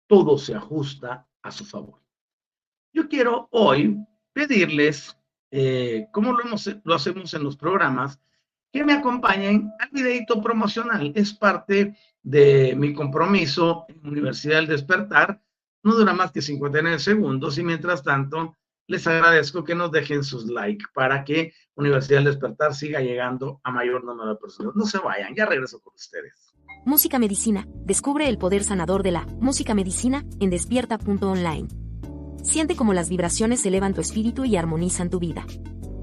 todo se ajusta a su favor. Yo quiero hoy pedirles, eh, como lo, lo hacemos en los programas, que me acompañen al videito promocional. Es parte de mi compromiso en Universidad del Despertar. No dura más que 59 segundos y mientras tanto les agradezco que nos dejen sus likes para que Universidad del Despertar siga llegando a mayor número de personas. No se vayan, ya regreso con ustedes. Música Medicina. Descubre el poder sanador de la música medicina en despierta.online. Siente cómo las vibraciones elevan tu espíritu y armonizan tu vida.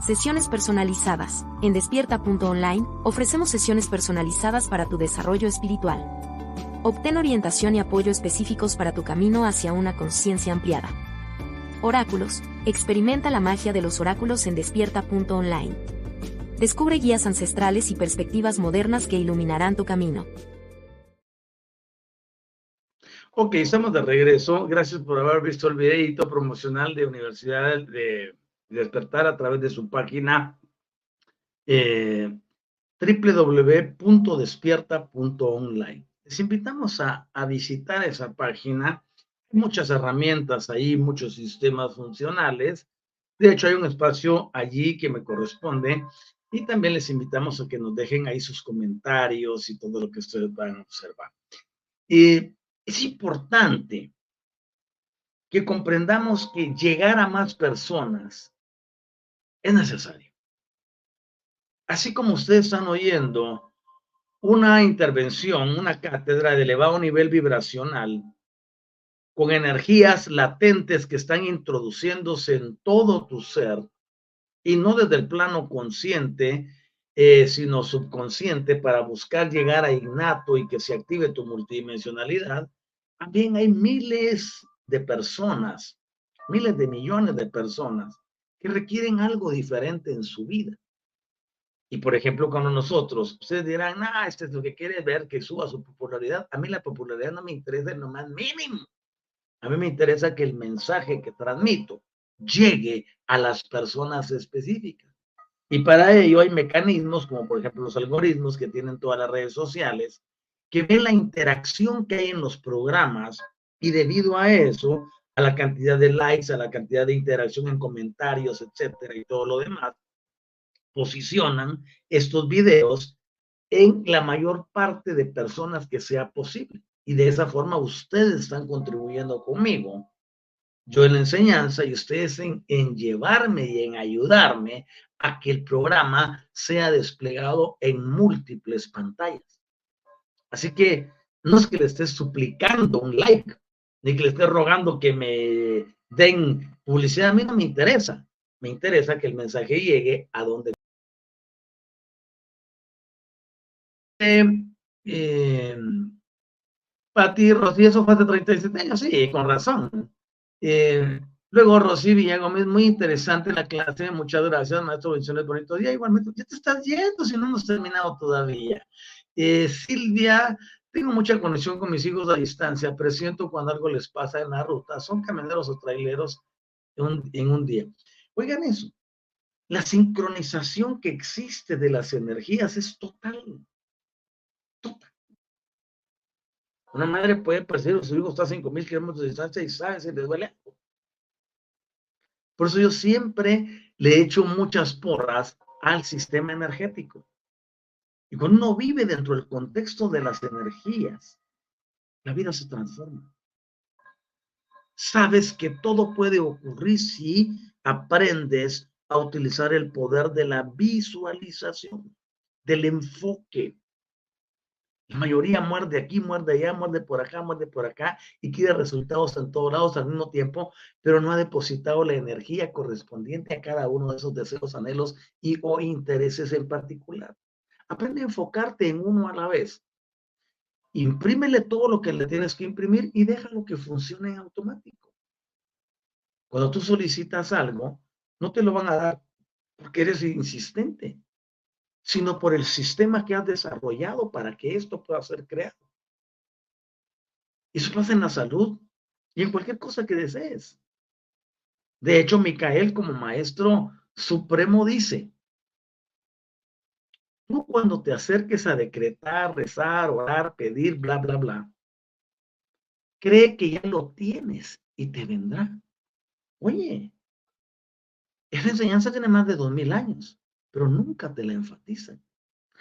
Sesiones personalizadas. En despierta.online, ofrecemos sesiones personalizadas para tu desarrollo espiritual. Obtén orientación y apoyo específicos para tu camino hacia una conciencia ampliada. Oráculos. Experimenta la magia de los oráculos en despierta.online. Descubre guías ancestrales y perspectivas modernas que iluminarán tu camino. Ok, estamos de regreso. Gracias por haber visto el videito promocional de Universidad de Despertar a través de su página eh, www.despierta.online. Les invitamos a, visitar esa página muchas herramientas ahí, muchos sistemas funcionales. De hecho, hay un espacio allí que me corresponde y también les invitamos a que nos dejen ahí sus comentarios y todo lo que ustedes van a observar. Es importante que comprendamos que llegar a más personas es necesario. Así como ustedes están oyendo una intervención, una cátedra de elevado nivel vibracional, con energías latentes que están introduciéndose en todo tu ser y no desde el plano consciente, eh, sino subconsciente para buscar llegar a innato y que se active tu multidimensionalidad, también hay miles de personas, miles de millones de personas que requieren algo diferente en su vida. Y por ejemplo, cuando nosotros, ustedes dirán, ah, este es lo que quiere ver, que suba su popularidad. A mí la popularidad no me interesa en lo más mínimo. A mí me interesa que el mensaje que transmito llegue a las personas específicas. Y para ello hay mecanismos como por ejemplo los algoritmos que tienen todas las redes sociales, que ven la interacción que hay en los programas y debido a eso, a la cantidad de likes, a la cantidad de interacción en comentarios, etcétera, y todo lo demás, posicionan estos videos en la mayor parte de personas que sea posible y de esa forma ustedes están contribuyendo conmigo, yo en la enseñanza y ustedes en, llevarme y en ayudarme a que el programa sea desplegado en múltiples pantallas. Así que no es que le esté suplicando un like, ni que le esté rogando que me den publicidad, a mí no me interesa. Me interesa que el mensaje llegue a donde. Eh, eh, Pati Rosy, eso fue hace 37 años, sí, con razón. Eh, luego Rosy Villagómez, muy interesante la clase, muchas gracias, maestro, bendiciones, bonito día. Igualmente, ya te estás yendo si no hemos terminado todavía. Eh, Silvia, tengo mucha conexión con mis hijos a distancia, presiento cuando algo les pasa en la ruta, son camioneros o traileros en un, día. Oigan eso, la sincronización que existe de las energías es total. Total. Una madre puede percibir su hijo está a 5.000 kilómetros de distancia y sabe si le duele Por eso yo siempre le he hecho muchas porras al sistema energético. Y cuando uno vive dentro del contexto de las energías la vida se transforma. Sabes que todo puede ocurrir si aprendes a utilizar el poder de la visualización, del enfoque. La mayoría muerde aquí, muerde allá, muerde por acá, muerde por acá y quiere resultados en todos lados al mismo tiempo, pero no ha depositado la energía correspondiente a cada uno de esos deseos, anhelos y o intereses en particular. Aprende a enfocarte en uno a la vez. Imprímele todo lo que le tienes que imprimir y déjalo que funcione en automático. Cuando tú solicitas algo, no te lo van a dar porque eres insistente, sino por el sistema que has desarrollado para que esto pueda ser creado. Eso pasa en la salud y en cualquier cosa que desees. De hecho, Micael como maestro supremo dice, Tú cuando te acerques a decretar, rezar, orar, pedir, bla, bla, bla, cree que ya lo tienes y te vendrá. Oye, esa enseñanza tiene más de dos mil años, pero nunca te la enfatizan.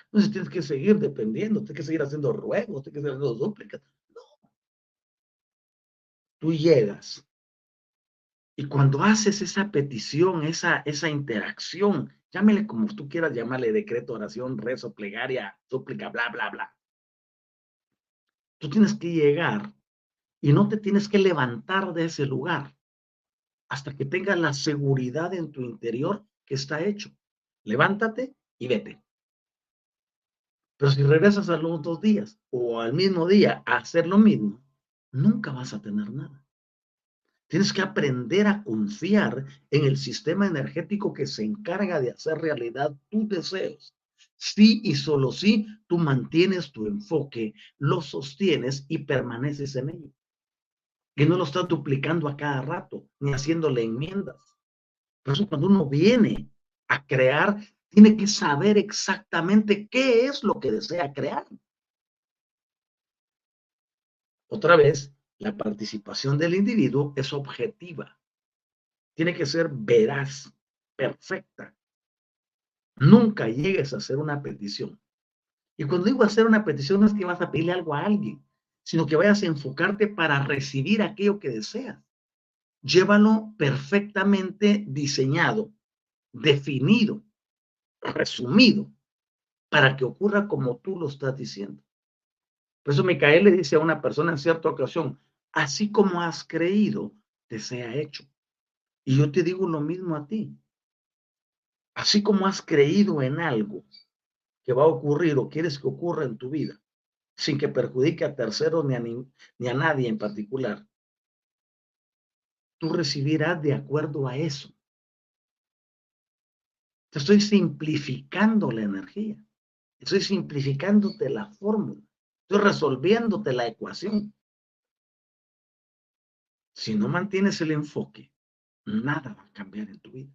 Entonces tienes que seguir dependiendo, tienes que seguir haciendo ruegos, tienes que seguir haciendo súplicas. No. Tú llegas y cuando haces esa petición, esa, esa interacción Llámele como tú quieras llamarle, decreto, oración, rezo, plegaria, súplica, bla, bla, bla. Tú tienes que llegar y no te tienes que levantar de ese lugar hasta que tengas la seguridad en tu interior que está hecho. Levántate y vete. Pero si regresas a los dos días o al mismo día a hacer lo mismo, nunca vas a tener nada. Tienes que aprender a confiar en el sistema energético que se encarga de hacer realidad tus deseos. Sí y solo sí, tú mantienes tu enfoque, lo sostienes y permaneces en ello. Que no lo estás duplicando a cada rato, ni haciéndole enmiendas. Por eso cuando uno viene a crear, tiene que saber exactamente qué es lo que desea crear. Otra vez, la participación del individuo es objetiva. Tiene que ser veraz, perfecta. Nunca llegues a hacer una petición. Y cuando digo hacer una petición no es que vas a pedirle algo a alguien, sino que vayas a enfocarte para recibir aquello que deseas. Llévalo perfectamente diseñado, definido, resumido, para que ocurra como tú lo estás diciendo. Por eso Micael le dice a una persona en cierta ocasión, así como has creído, te sea hecho. Y yo te digo lo mismo a ti. Así como has creído en algo que va a ocurrir o quieres que ocurra en tu vida, sin que perjudique a terceros ni a, ni a nadie en particular, tú recibirás de acuerdo a eso. Te estoy simplificando la energía. Estoy simplificándote la fórmula. Estoy resolviéndote la ecuación. Si no mantienes el enfoque, nada va a cambiar en tu vida.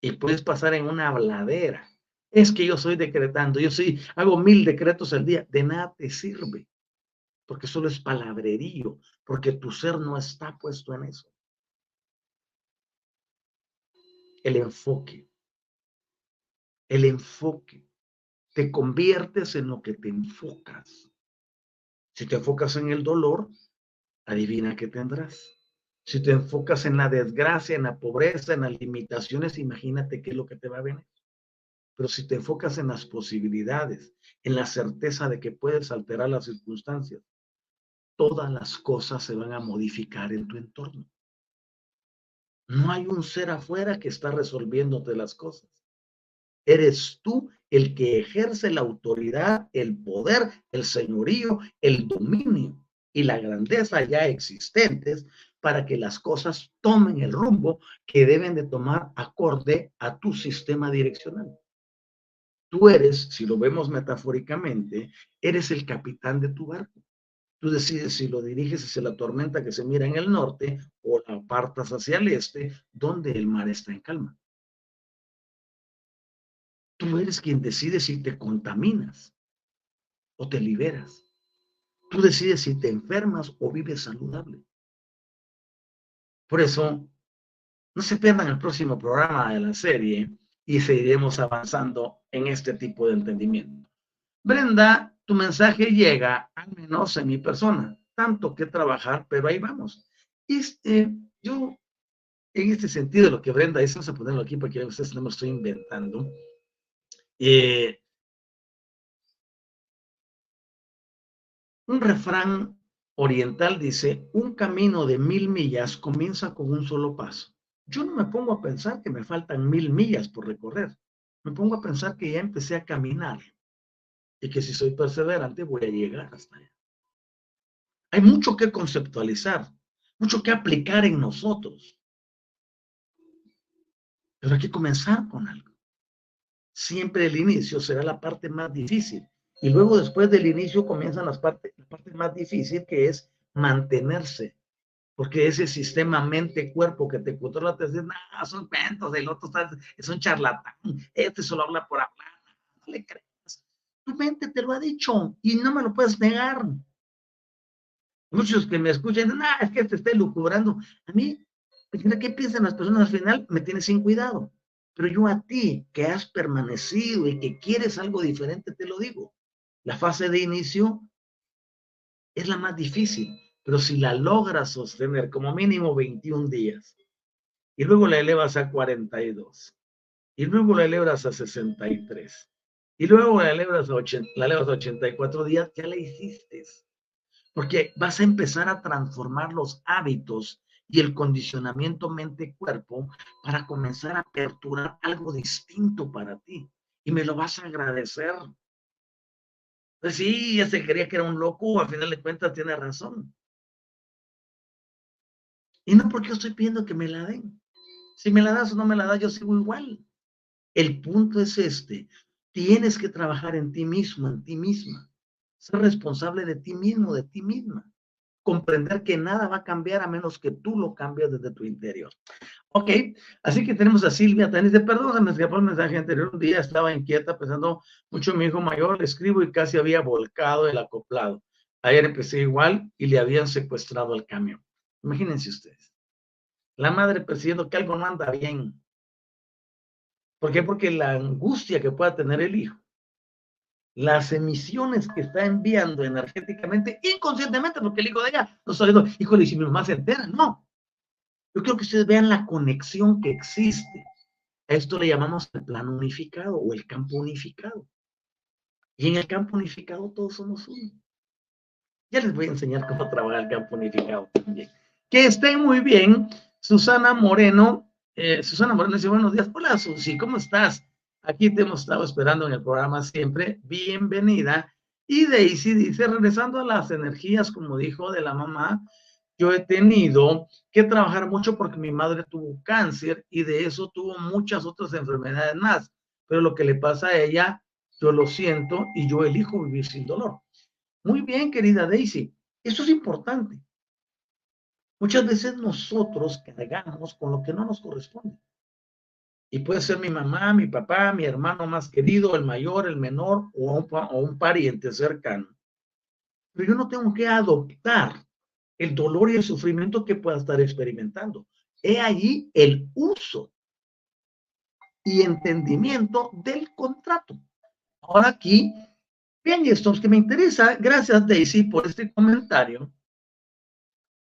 Y puedes pasar en una habladera. Es que yo soy decretando, yo sí hago mil decretos al día. De nada te sirve, porque solo es palabrerío, porque tu ser no está puesto en eso. El enfoque. El enfoque te conviertes en lo que te enfocas. Si te enfocas en el dolor, adivina qué tendrás. Si te enfocas en la desgracia, en la pobreza, en las limitaciones, imagínate qué es lo que te va a venir. Pero si te enfocas en las posibilidades, en la certeza de que puedes alterar las circunstancias, todas las cosas se van a modificar en tu entorno. No hay un ser afuera que está resolviéndote las cosas. Eres tú el que ejerce la autoridad, el poder, el señorío, el dominio y la grandeza ya existentes para que las cosas tomen el rumbo que deben de tomar acorde a tu sistema direccional. Tú eres, si lo vemos metafóricamente, eres el capitán de tu barco. Tú decides si lo diriges hacia la tormenta que se mira en el norte o la apartas hacia el este, donde el mar está en calma. Tú eres quien decide si te contaminas o te liberas. Tú decides si te enfermas o vives saludable. Por eso, no se pierdan el próximo programa de la serie y seguiremos avanzando en este tipo de entendimiento. Brenda, tu mensaje llega al menos en mi persona. tanto que trabajar, pero ahí vamos. Este, yo, en este sentido, lo que Brenda dice, vamos a ponerlo aquí porque ustedes no me estoy inventando. Eh, un refrán oriental dice, un camino de mil millas comienza con un solo paso. Yo no me pongo a pensar que me faltan mil millas por recorrer. Me pongo a pensar que ya empecé a caminar y que si soy perseverante voy a llegar hasta allá. Hay mucho que conceptualizar, mucho que aplicar en nosotros. Pero hay que comenzar con algo. Siempre el inicio será la parte más difícil. Y luego después del inicio comienzan las partes, la parte más difícil que es mantenerse. Porque ese sistema mente-cuerpo que te controla te dice, no, son cuentos, el otro está, es un charlatán, este solo habla por hablar, no le creas. Tu mente te lo ha dicho y no me lo puedes negar. Muchos que me escuchan, no, es que te está lucubrando. A mí, ¿qué piensan las personas al final? Me tiene sin cuidado. Pero yo a ti, que has permanecido y que quieres algo diferente, te lo digo. La fase de inicio es la más difícil, pero si la logras sostener como mínimo 21 días y luego la elevas a 42 y luego la elevas a 63 y luego la elevas a, 80, la elevas a 84 días, ya la hiciste. Porque vas a empezar a transformar los hábitos y el condicionamiento mente-cuerpo para comenzar a aperturar algo distinto para ti. Y me lo vas a agradecer. Pues sí, ya se creía que era un loco, a final de cuentas tiene razón. Y no porque yo estoy pidiendo que me la den. Si me la das o no me la das, yo sigo igual. El punto es este. Tienes que trabajar en ti mismo, en ti misma. Ser responsable de ti mismo, de ti misma. Comprender que nada va a cambiar a menos que tú lo cambies desde tu interior. Ok, así que tenemos a Silvia también dice, perdón, se me escapó el mensaje anterior, un día estaba inquieta pensando mucho en mi hijo mayor, le escribo y casi había volcado el acoplado. Ayer empecé igual y le habían secuestrado el camión. Imagínense ustedes. La madre persiguiendo que algo no anda bien. ¿Por qué? Porque la angustia que pueda tener el hijo las emisiones que está enviando energéticamente, inconscientemente, porque el hijo de ella no está diciendo, híjole, si mi mamá se entera, no. Yo quiero que ustedes vean la conexión que existe. A esto le llamamos el plano unificado o el campo unificado. Y en el campo unificado todos somos uno. Ya les voy a enseñar cómo trabajar el campo unificado también. Que estén muy bien. Susana Moreno, eh, Susana Moreno dice, buenos días. Hola, Susi, ¿cómo estás? Aquí te hemos estado esperando en el programa siempre. Bienvenida. Y Daisy dice, regresando a las energías, como dijo de la mamá, yo he tenido que trabajar mucho porque mi madre tuvo cáncer y de eso tuvo muchas otras enfermedades más. Pero lo que le pasa a ella, yo lo siento y yo elijo vivir sin dolor. Muy bien, querida Daisy. Eso es importante. Muchas veces nosotros cargamos con lo que no nos corresponde. Y puede ser mi mamá, mi papá, mi hermano más querido, el mayor, el menor o un, o un pariente cercano. Pero yo no tengo que adoptar el dolor y el sufrimiento que pueda estar experimentando. He ahí el uso y entendimiento del contrato. Ahora aquí, bien, esto es que me interesa. Gracias, Daisy, por este comentario.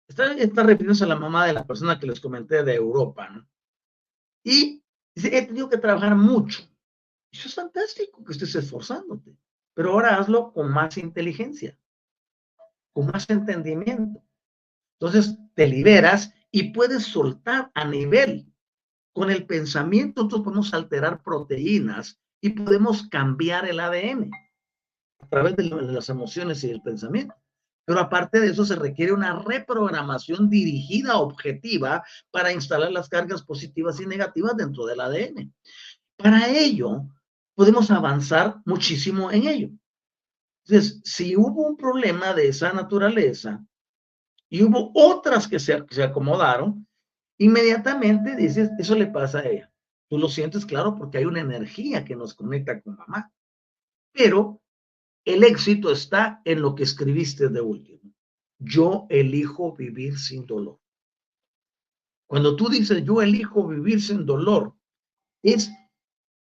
Está, está refiriéndose a la mamá de la persona que les comenté de Europa, ¿no? Y Dice, he tenido que trabajar mucho. Eso es fantástico que estés esforzándote, pero ahora hazlo con más inteligencia, con más entendimiento. Entonces te liberas y puedes soltar a nivel. Con el pensamiento nosotros podemos alterar proteínas y podemos cambiar el ADN a través de las emociones y el pensamiento. Pero aparte de eso, se requiere una reprogramación dirigida, objetiva, para instalar las cargas positivas y negativas dentro del ADN. Para ello, podemos avanzar muchísimo en ello. Entonces, si hubo un problema de esa naturaleza y hubo otras que se, se acomodaron, inmediatamente dices, eso le pasa a ella. Tú lo sientes claro porque hay una energía que nos conecta con mamá. Pero el éxito está en lo que escribiste de último. Yo elijo vivir sin dolor. Cuando tú dices yo elijo vivir sin dolor, es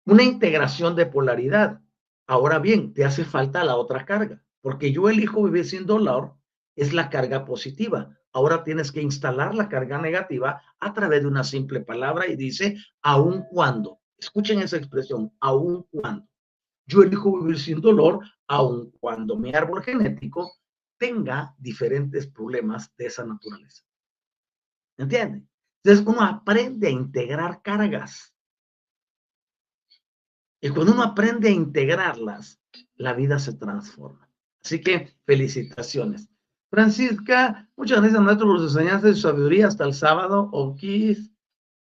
una integración de polaridad. Ahora bien, te hace falta la otra carga, porque yo elijo vivir sin dolor es la carga positiva. Ahora tienes que instalar la carga negativa a través de una simple palabra y dice, aun cuando. Escuchen esa expresión, aun cuando. Yo elijo vivir sin dolor, aun cuando mi árbol genético tenga diferentes problemas de esa naturaleza. ¿Entienden? Entonces uno aprende a integrar cargas. Y cuando uno aprende a integrarlas, la vida se transforma. Así que felicitaciones. Francisca, muchas gracias, maestro, por sus enseñanzas y sabiduría hasta el sábado. Oquis.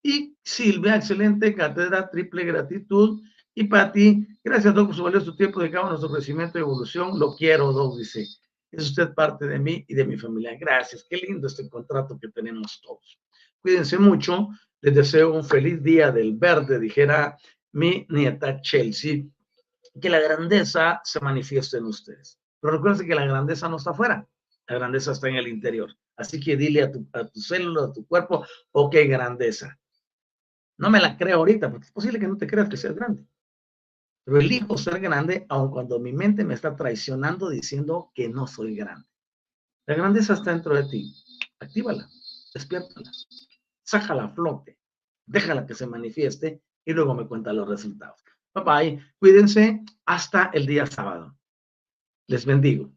Y Silvia, excelente cátedra, triple gratitud. Y Pati, gracias, Doc, por su valioso tiempo dedicado a nuestro crecimiento y evolución. Lo quiero, Doc, dice. Es usted parte de mí y de mi familia. Gracias. Qué lindo este contrato que tenemos todos. Cuídense mucho. Les deseo un feliz día del verde, dijera mi nieta Chelsea. Que la grandeza se manifieste en ustedes. Pero recuerden que la grandeza no está afuera, la grandeza está en el interior. Así que dile a tu, a tu célula, a tu cuerpo, ok, grandeza. No me la creo ahorita, porque es posible que no te creas que seas grande. Pero elijo ser grande aun cuando mi mente me está traicionando diciendo que no soy grande. La grandeza está dentro de ti. Actívala, despiértala, sácala a flote, déjala que se manifieste y luego me cuenta los resultados. Bye bye, cuídense hasta el día sábado. Les bendigo.